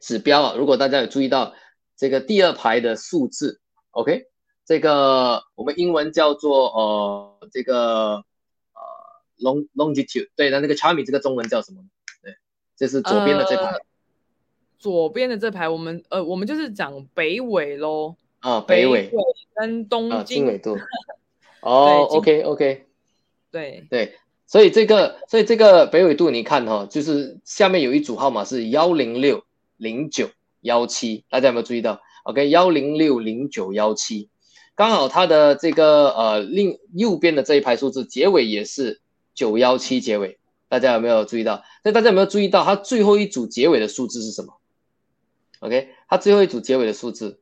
指标啊，如果大家有注意到这个第二排的数字，OK，这个我们英文叫做呃这个呃 long longitude，对，那那个 charming 这个中文叫什么？对，这是左边的这排。左边的这排，我们呃我们就是讲北纬喽。啊，北纬跟东经。经纬度。哦，OK OK。对对。所以这个，所以这个北纬度，你看哈，就是下面有一组号码是幺零六零九幺七，大家有没有注意到？OK，幺零六零九幺七，刚好它的这个呃另右边的这一排数字结尾也是九幺七结尾，大家有没有注意到？那大家有没有注意到它最后一组结尾的数字是什么？OK，它最后一组结尾的数字，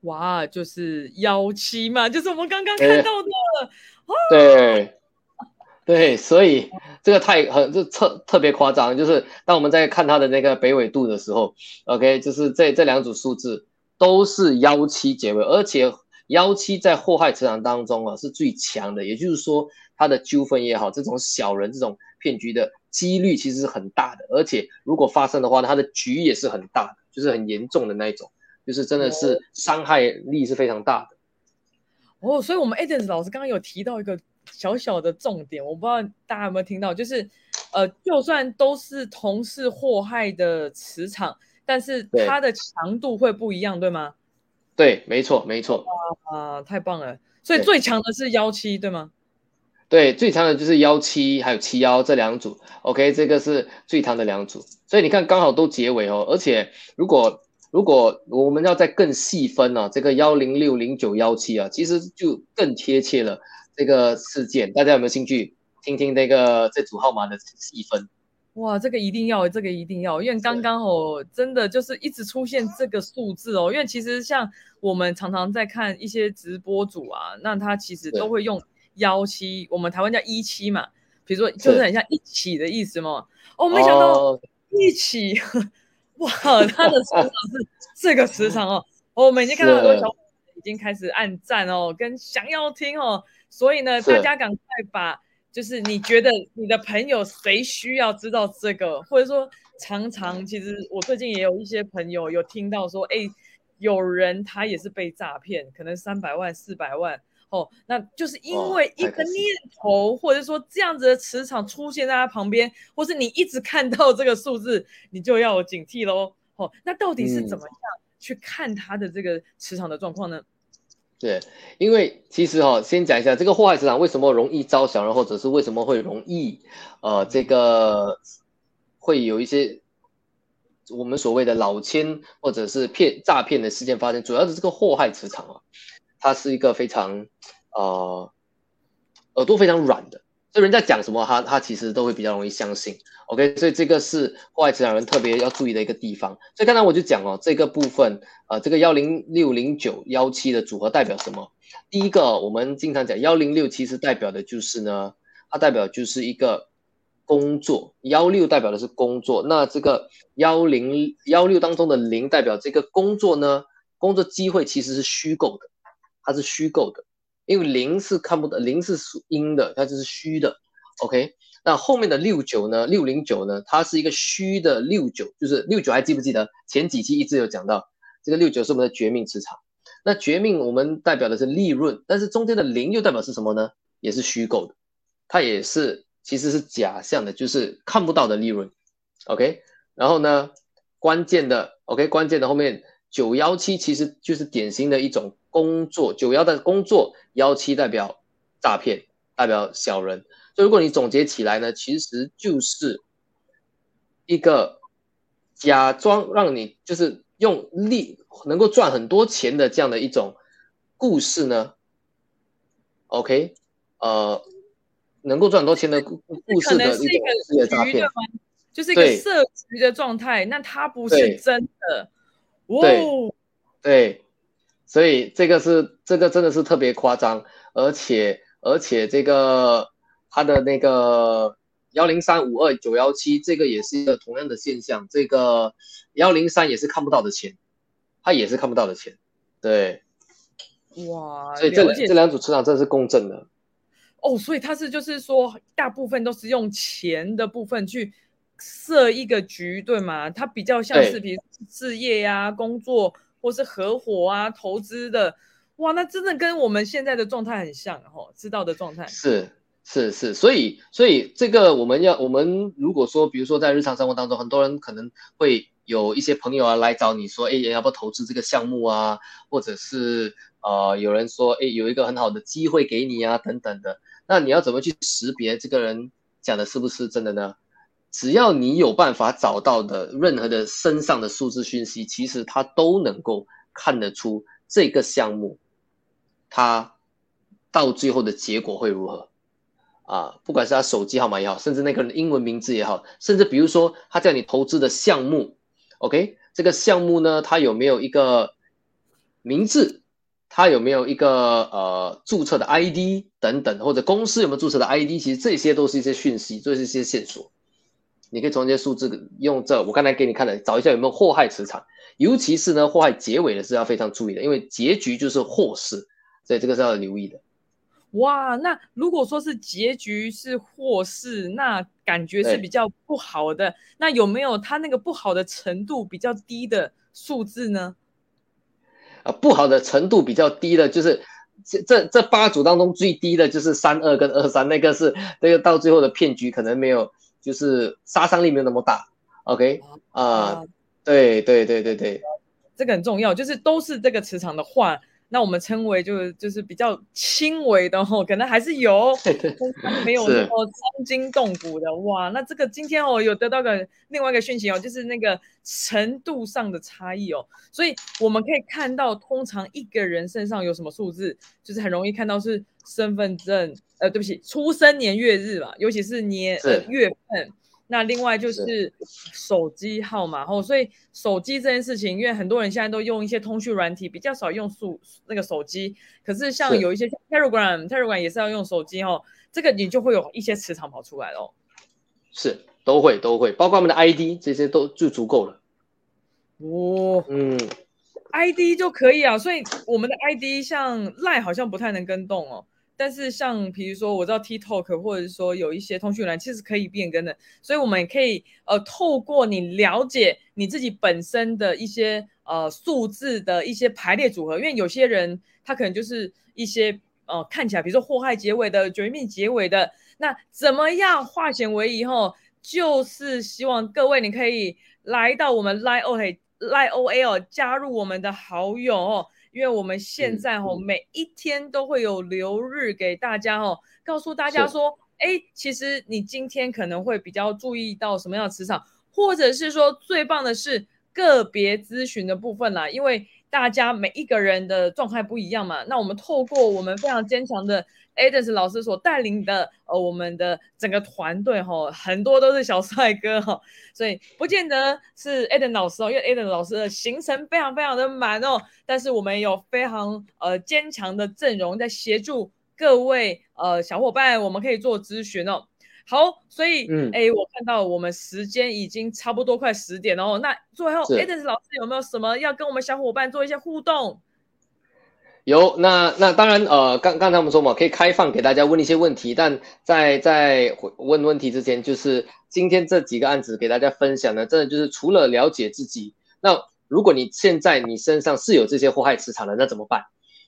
哇，就是幺七嘛，就是我们刚刚看到的，对。对，所以这个太很这特特别夸张，就是当我们在看它的那个北纬度的时候，OK，就是这这两组数字都是幺七结尾，而且幺七在祸害磁场当中啊是最强的，也就是说它的纠纷也好，这种小人这种骗局的几率其实是很大的，而且如果发生的话，它的局也是很大的，就是很严重的那一种，就是真的是伤害力是非常大的。哦，所以我们 Adams 老师刚刚有提到一个。小小的重点，我不知道大家有没有听到，就是，呃，就算都是同是祸害的磁场，但是它的强度会不一样，对吗？对，没错，没错。啊，太棒了！所以最强的是幺七，对吗？对，最强的就是幺七还有七幺这两组。OK，这个是最强的两组。所以你看，刚好都结尾哦。而且如果如果我们要再更细分呢，这个幺零六零九幺七啊，其实就更贴切了。这个事件，大家有没有兴趣听听那个这组号码的细分？哇，这个一定要，这个一定要，因为刚刚哦，真的就是一直出现这个数字哦。因为其实像我们常常在看一些直播主啊，那他其实都会用幺七，我们台湾叫一七嘛，比如说就是很像一起的意思嘛。哦，没想到一起，哇，他的 时长是这个磁场哦。我们已经看到很多小伙伴已经开始按赞哦，跟想要听哦。所以呢，大家赶快把，就是你觉得你的朋友谁需要知道这个，或者说常常，其实我最近也有一些朋友有听到说，哎，有人他也是被诈骗，可能三百万、四百万，哦，那就是因为一个念头，或者说这样子的磁场出现在他旁边，或是你一直看到这个数字，你就要警惕喽。哦，那到底是怎么样去看他的这个磁场的状况呢？对，因为其实哈，先讲一下这个祸害磁场为什么容易招小人，或者是为什么会容易，呃，这个会有一些我们所谓的老千或者是骗诈骗的事件发生，主要是这个祸害磁场啊，它是一个非常呃耳朵非常软的。所以人家讲什么，他他其实都会比较容易相信。OK，所以这个是户外职场人特别要注意的一个地方。所以刚才我就讲哦，这个部分，呃，这个幺零六零九幺七的组合代表什么？第一个，我们经常讲幺零六，其实代表的就是呢，它代表就是一个工作，幺六代表的是工作，那这个幺零幺六当中的零代表这个工作呢，工作机会其实是虚构的，它是虚构的，因为零是看不到，零是属阴的，它就是虚的。OK，那后面的六九呢，六零九呢，它是一个虚的六九，就是六九还记不记得前几期一直有讲到，这个六九是我们的绝命磁场。那绝命我们代表的是利润，但是中间的零又代表是什么呢？也是虚构的，它也是其实是假象的，就是看不到的利润。OK，然后呢，关键的 OK，关键的后面九幺七其实就是典型的一种工作，九幺的工作，幺七代表诈骗，代表小人。所以如果你总结起来呢，其实就是一个假装让你就是用利。能够赚很多钱的这样的一种故事呢？OK，呃，能够赚很多钱的故故事的一种事业诈骗，就是一个设局的状态，那它不是真的。对对，所以这个是这个真的是特别夸张，而且而且这个它的那个幺零三五二九幺七，这个也是一个同样的现象，这个幺零三也是看不到的钱。它也是看不到的钱，对，哇，所以这这两组磁场真的是共振的，哦，所以它是就是说，大部分都是用钱的部分去设一个局，对吗？它比较像是比如事业呀、工作或是合伙啊、投资的，哇，那真的跟我们现在的状态很像哦，知道的状态是是是，所以所以这个我们要我们如果说，比如说在日常生活当中，很多人可能会。有一些朋友啊来找你说，哎，要不要投资这个项目啊？或者是呃，有人说，哎，有一个很好的机会给你啊，等等的。那你要怎么去识别这个人讲的是不是真的呢？只要你有办法找到的任何的身上的数字讯息，其实他都能够看得出这个项目，他到最后的结果会如何啊？不管是他手机号码也好，甚至那个人英文名字也好，甚至比如说他叫你投资的项目。OK，这个项目呢，它有没有一个名字？它有没有一个呃注册的 ID 等等，或者公司有没有注册的 ID？其实这些都是一些讯息，这是一些线索。你可以从这些数字用这，我刚才给你看的，找一下有没有祸害磁场，尤其是呢祸害结尾的是要非常注意的，因为结局就是祸事，所以这个是要留意的。哇，那如果说是结局是祸事，那感觉是比较不好的。那有没有它那个不好的程度比较低的数字呢？啊，不好的程度比较低的，就是这这这八组当中最低的就是三二跟二三，那个是那个到最后的骗局可能没有，就是杀伤力没有那么大。OK 啊，对对对对对，这个很重要，就是都是这个磁场的话。那我们称为就就是比较轻微的哦，可能还是有，没有那么伤筋动骨的哇。那这个今天哦有得到个另外一个讯息哦，就是那个程度上的差异哦，所以我们可以看到，通常一个人身上有什么数字，就是很容易看到是身份证，呃，对不起，出生年月日嘛，尤其是年呃月份。那另外就是手机号码，后所以手机这件事情，因为很多人现在都用一些通讯软体，比较少用数那个手机。可是像有一些 Telegram，Telegram 也是要用手机哦，这个你就会有一些磁场跑出来哦。是，都会都会，包括我们的 ID 这些都就足够了。哦，嗯，ID 就可以啊，所以我们的 ID 像 Line 好像不太能跟动哦。但是像比如说，我知道 TikTok 或者是说有一些通讯栏，其实可以变更的，所以我们也可以呃透过你了解你自己本身的一些呃数字的一些排列组合，因为有些人他可能就是一些呃看起来比如说祸害结尾的、绝命结尾的，那怎么样化险为夷？后就是希望各位你可以来到我们 Lio Lio L 加入我们的好友。因为我们现在哦，每一天都会有留日给大家哦，告诉大家说，哎，其实你今天可能会比较注意到什么样的磁场，或者是说最棒的是个别咨询的部分啦，因为。大家每一个人的状态不一样嘛，那我们透过我们非常坚强的 Eden 老师所带领的，呃，我们的整个团队哈，很多都是小帅哥哈，所以不见得是 Eden 老师哦，因为 Eden 老师的行程非常非常的满哦，但是我们有非常呃坚强的阵容在协助各位呃小伙伴，我们可以做咨询哦。好，所以，嗯，哎，我看到我们时间已经差不多快十点了哦。那最后，Eden 老师有没有什么要跟我们小伙伴做一些互动？有，那那当然，呃，刚刚才我们说嘛，可以开放给大家问一些问题，但在在问问题之前，就是今天这几个案子给大家分享的，真的就是除了了解自己，那如果你现在你身上是有这些祸害磁场的，那怎么办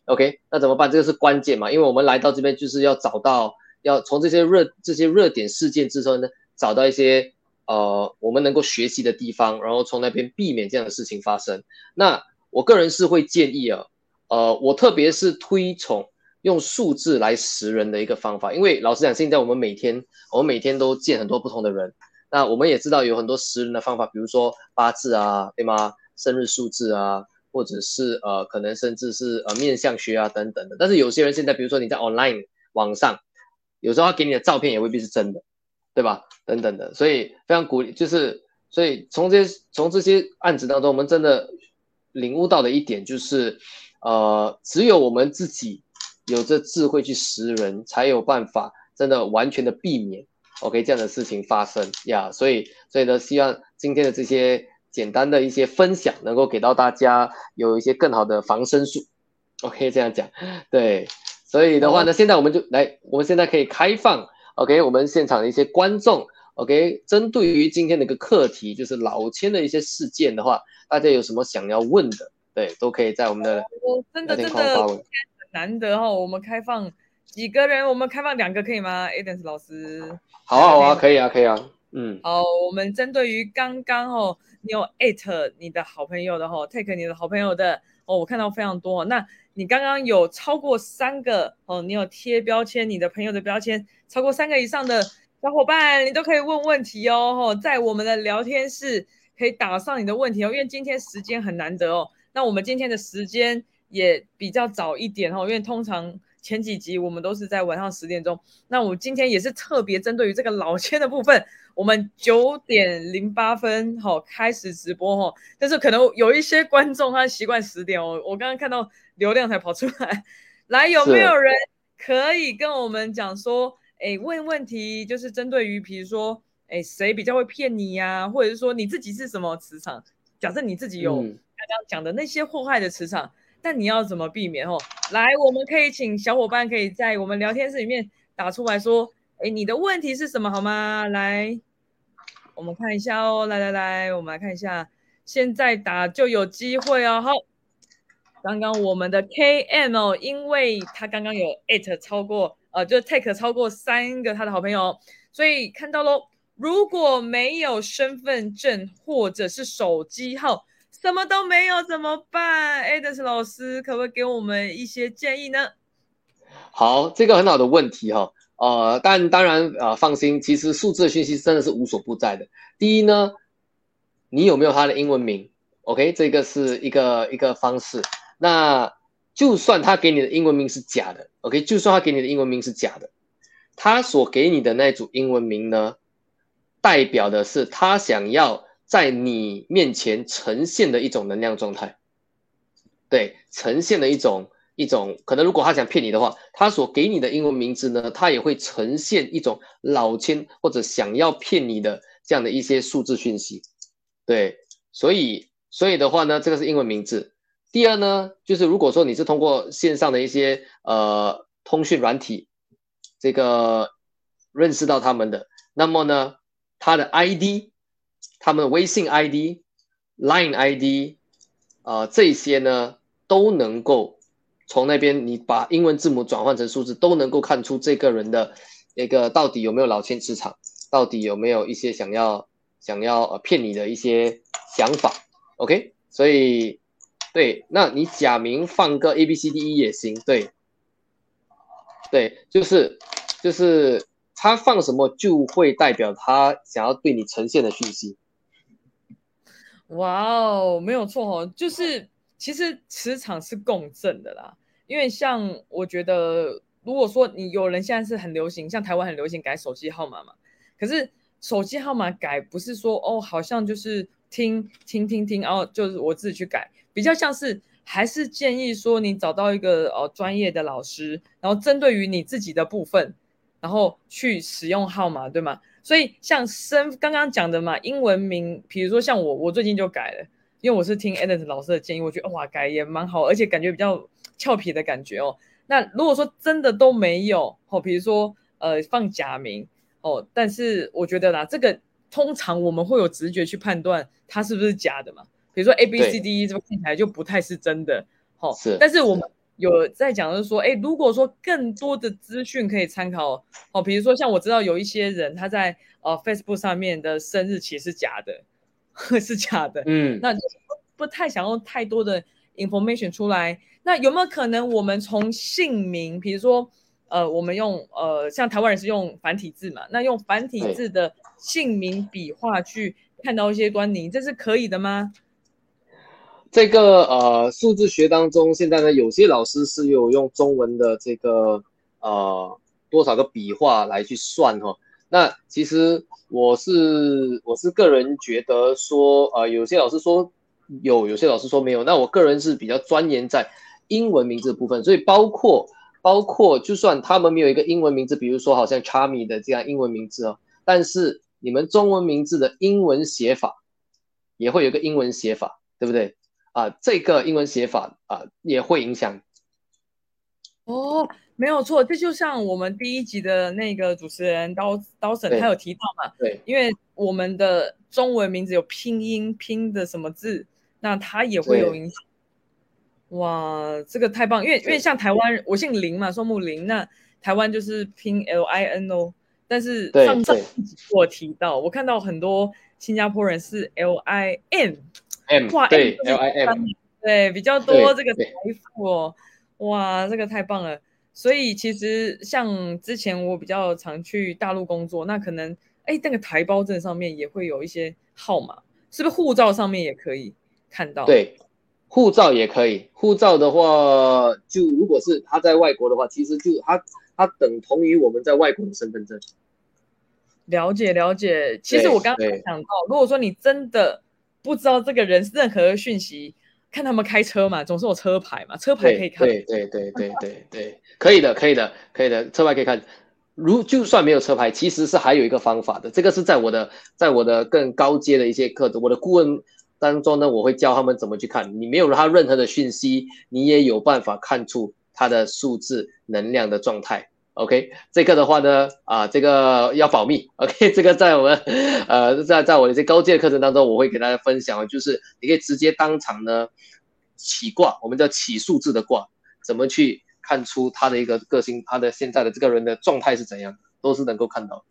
？OK，那怎么办？这个是关键嘛，因为我们来到这边就是要找到，要从这些热这些热点事件之中呢，找到一些呃我们能够学习的地方，然后从那边避免这样的事情发生。那我个人是会建议啊。呃，我特别是推崇用数字来识人的一个方法，因为老实讲，现在我们每天我们每天都见很多不同的人，那我们也知道有很多识人的方法，比如说八字啊，对吗？生日数字啊，或者是呃，可能甚至是呃面相学啊等等的。但是有些人现在，比如说你在 online 网上，有时候他给你的照片也未必是真的，对吧？等等的，所以非常鼓励，就是所以从这些从这些案子当中，我们真的领悟到的一点就是。呃，只有我们自己有这智慧去识人，才有办法真的完全的避免 OK 这样的事情发生呀。所以，所以呢，希望今天的这些简单的一些分享，能够给到大家有一些更好的防身术。OK，这样讲，对。所以的话呢，现在我们就来，我们现在可以开放 OK，我们现场的一些观众 OK，针对于今天的一个课题，就是老千的一些事件的话，大家有什么想要问的？对，都可以在我们的我真的真的很难得哦，我们开放几个人，我们开放两个可以吗？Adams 老师，好啊好啊，可以啊可以啊，嗯，好，我们针对于刚刚哦，你有 at 你的好朋友的哈，take 你的好朋友的哦，我看到非常多，那你刚刚有超过三个哦，你有贴标签，你的朋友的标签超过三个以上的小伙伴，你都可以问问题哦，在我们的聊天室可以打上你的问题哦，因为今天时间很难得哦。那我们今天的时间也比较早一点哦，因为通常前几集我们都是在晚上十点钟。那我今天也是特别针对于这个老千的部分，我们九点零八分哈开始直播哈。但是可能有一些观众他习惯十点哦，我刚刚看到流量才跑出来。来，有没有人可以跟我们讲说，哎，问问题就是针对于比如说，哎，谁比较会骗你呀，或者是说你自己是什么磁场？假设你自己有。刚刚讲的那些祸害的磁场，但你要怎么避免？哦，来，我们可以请小伙伴可以在我们聊天室里面打出来说，哎，你的问题是什么？好吗？来，我们看一下哦，来来来，我们来看一下，现在打就有机会哦。好，刚刚我们的 KM 哦，因为他刚刚有 at 超过，呃，就 take 超过三个他的好朋友，所以看到喽，如果没有身份证或者是手机号。什么都没有怎么办？Ades 老师可不可以给我们一些建议呢？好，这个很好的问题哈。呃，但当然啊，放心，其实数字的讯息真的是无所不在的。第一呢，你有没有他的英文名？OK，这个是一个一个方式。那就算他给你的英文名是假的，OK，就算他给你的英文名是假的，他所给你的那组英文名呢，代表的是他想要。在你面前呈现的一种能量状态，对，呈现的一种一种可能。如果他想骗你的话，他所给你的英文名字呢，他也会呈现一种老千或者想要骗你的这样的一些数字讯息。对，所以所以的话呢，这个是英文名字。第二呢，就是如果说你是通过线上的一些呃通讯软体，这个认识到他们的，那么呢，他的 ID。他们的微信 ID、Line ID，啊，这些呢都能够从那边你把英文字母转换成数字，都能够看出这个人的那个到底有没有老千磁场，到底有没有一些想要想要呃骗你的一些想法。OK，所以对，那你假名放个 A B C D E 也行，对，对，就是就是他放什么就会代表他想要对你呈现的讯息。哇哦，没有错哦，就是其实磁场是共振的啦。因为像我觉得，如果说你有人现在是很流行，像台湾很流行改手机号码嘛，可是手机号码改不是说哦，好像就是听听听听，然后就是我自己去改，比较像是还是建议说你找到一个呃专业的老师，然后针对于你自己的部分。然后去使用号码，对吗？所以像身刚刚讲的嘛，英文名，比如说像我，我最近就改了，因为我是听 Edit 老师的建议，我觉得哇，改也蛮好，而且感觉比较俏皮的感觉哦。那如果说真的都没有哦，比如说呃放假名哦，但是我觉得啦，这个通常我们会有直觉去判断它是不是假的嘛。比如说 A B C D E 这个看起来就不太是真的，哦，是，但是我们。有在讲，就是说，哎，如果说更多的资讯可以参考，哦，比如说像我知道有一些人他在呃 Facebook 上面的生日其实是假的，是假的，嗯，那不太想用太多的 information 出来。那有没有可能我们从姓名，比如说呃，我们用呃，像台湾人是用繁体字嘛，那用繁体字的姓名笔画去看到一些端倪，这是可以的吗？这个呃数字学当中，现在呢有些老师是有用中文的这个呃多少个笔画来去算哈。那其实我是我是个人觉得说呃有些老师说有，有些老师说没有。那我个人是比较钻研在英文名字的部分，所以包括包括就算他们没有一个英文名字，比如说好像 Charmy 的这样英文名字哦，但是你们中文名字的英文写法也会有个英文写法，对不对？啊，这个英文写法啊也会影响。哦，没有错，这就像我们第一集的那个主持人刀刀神他有提到嘛，对，因为我们的中文名字有拼音拼的什么字，那它也会有影响。哇，这个太棒，因为因为像台湾，我姓林嘛，双木林，那台湾就是拼 L I N 哦，但是上上我提到，我看到很多新加坡人是 L I N。哇，对，L I M，对，比较多这个财富哦，哇，这个太棒了。所以其实像之前我比较常去大陆工作，那可能哎，那个台胞证上面也会有一些号码，是不是护照上面也可以看到？对，护照也可以。护照的话，就如果是他在外国的话，其实就他他等同于我们在外国的身份证。了解了解。其实我刚刚想到，如果说你真的。不知道这个人任何讯息，看他们开车嘛，总是有车牌嘛，车牌可以看。对对对对对对，可以的，可以的，可以的，车牌可以看。如就算没有车牌，其实是还有一个方法的。这个是在我的在我的更高阶的一些课程，我的顾问当中呢，我会教他们怎么去看。你没有他任何的讯息，你也有办法看出他的数字能量的状态。OK，这个的话呢，啊，这个要保密。OK，这个在我们，呃，在在我的一些高阶课程当中，我会给大家分享，就是你可以直接当场呢起卦，我们叫起数字的卦，怎么去看出他的一个个性，他的现在的这个人的状态是怎样，都是能够看到。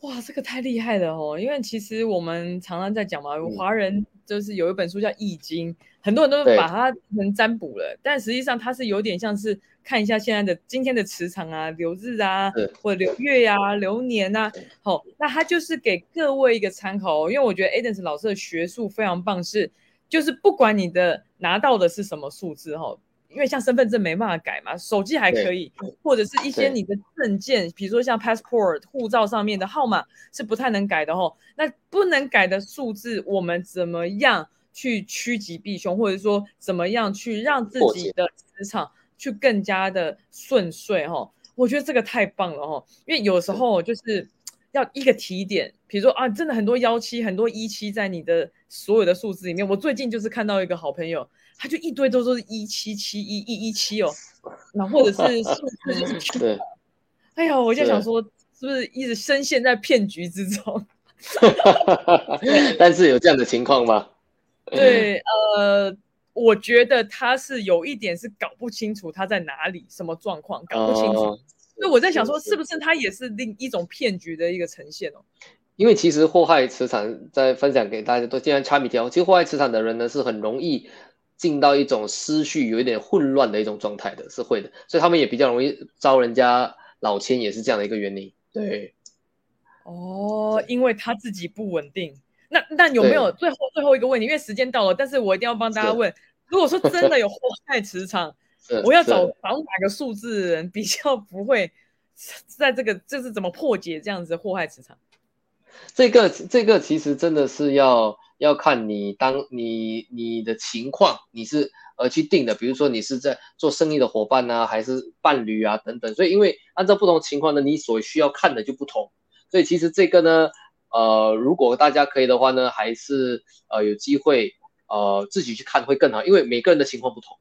哇，这个太厉害了哦！因为其实我们常常在讲嘛，华人就是有一本书叫《易经》，很多人都把它成占卜了，但实际上它是有点像是。看一下现在的今天的磁场啊，流日啊，或者流月呀、流年呐，好，那它就是给各位一个参考哦。因为我觉得 Adams 老师的学术非常棒，是就是不管你的拿到的是什么数字哈，因为像身份证没办法改嘛，手机还可以，或者是一些你的证件，比如说像 passport 护照上面的号码是不太能改的哈。那不能改的数字，我们怎么样去趋吉避凶，或者说怎么样去让自己的磁场？去更加的顺遂哈，我觉得这个太棒了哈，因为有时候就是要一个提点，比如说啊，真的很多幺七、很多一七在你的所有的数字里面。我最近就是看到一个好朋友，他就一堆都是一七七一一一七哦，那或者是数字就是对，哎呀，我就想说，是不是一直深陷在骗局之中？但是有这样的情况吗？对，呃。我觉得他是有一点是搞不清楚他在哪里，什么状况搞不清楚，所以我在想说，是不是他也是另一种骗局的一个呈现哦？因为其实祸害磁场在分享给大家都，既然差米条，其实祸害磁场的人呢是很容易进到一种思绪有一点混乱的一种状态的，是会的，所以他们也比较容易招人家老千，也是这样的一个原因。对，哦，因为他自己不稳定。那那有没有最后最后一个问题？因为时间到了，但是我一定要帮大家问：如果说真的有祸害磁场，我要找找哪个数字人 比较不会在这个就是怎么破解这样子祸害磁场？这个这个其实真的是要要看你当你你的情况，你是而去定的。比如说你是在做生意的伙伴呢，还是伴侣啊等等。所以因为按照不同情况呢，你所需要看的就不同。所以其实这个呢，呃，如果大家可以的话呢，还是呃有机会呃自己去看会更好，因为每个人的情况不同。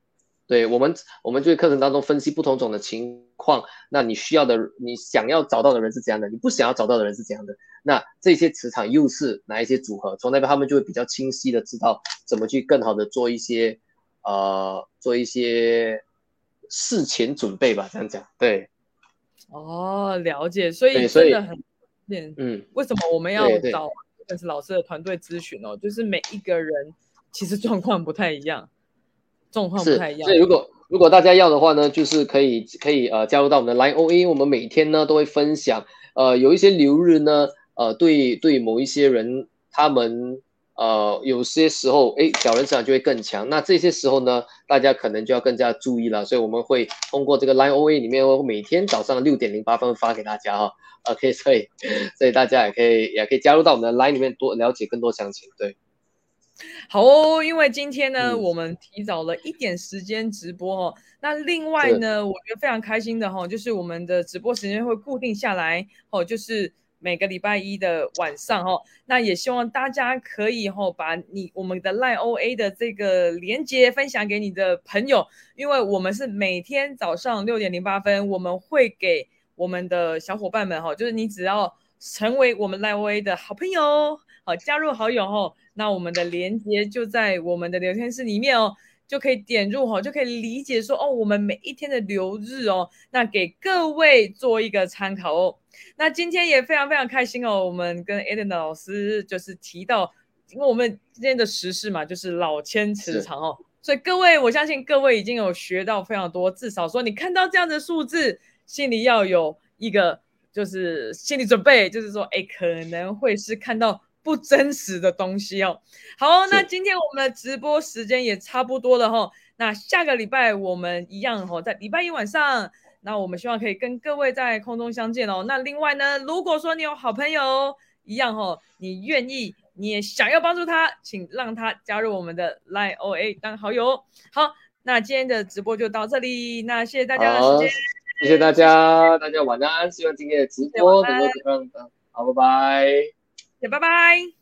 对我们，我们就会课程当中分析不同种的情况。那你需要的，你想要找到的人是怎样的？你不想要找到的人是怎样的？那这些磁场又是哪一些组合？从那边他们就会比较清晰的知道怎么去更好的做一些，呃，做一些事前准备吧。这样讲，对。哦，了解。所以真的很，嗯，为什么我们要找认识老师的团队咨询哦？就是每一个人其实状况不太一样。状况不太一样，所以如果如果大家要的话呢，就是可以可以呃加入到我们的 Line OA，我们每天呢都会分享，呃有一些流日呢，呃对对某一些人，他们呃有些时候哎小人市场就会更强，那这些时候呢，大家可能就要更加注意了，所以我们会通过这个 Line OA 里面，我每天早上六点零八分发给大家哈，OK，所以所以大家也可以也可以加入到我们的 Line 里面多了解更多详情，对。好哦，因为今天呢，我们提早了一点时间直播哦。那另外呢，我觉得非常开心的哈，就是我们的直播时间会固定下来哦，就是每个礼拜一的晚上哦。那也希望大家可以哈，把你我们的赖 OA 的这个连接分享给你的朋友，因为我们是每天早上六点零八分，我们会给我们的小伙伴们哈，就是你只要成为我们赖 OA 的好朋友，好加入好友哦。那我们的连接就在我们的聊天室里面哦，就可以点入哈，就可以理解说哦，我们每一天的流日哦，那给各位做一个参考哦。那今天也非常非常开心哦，我们跟 Eden 老师就是提到，因为我们今天的时事嘛，就是老千磁场哦，所以各位，我相信各位已经有学到非常多，至少说你看到这样的数字，心里要有一个就是心理准备，就是说，哎，可能会是看到。不真实的东西哦。好，那今天我们的直播时间也差不多了哈。那下个礼拜我们一样哈，在礼拜一晚上，那我们希望可以跟各位在空中相见哦。那另外呢，如果说你有好朋友一样哈，你愿意，你也想要帮助他，请让他加入我们的 Line OA 当好友。好，那今天的直播就到这里，那谢谢大家的时间，谢谢大家，大家晚安。希望今天的直播能够让好，拜拜。拜拜。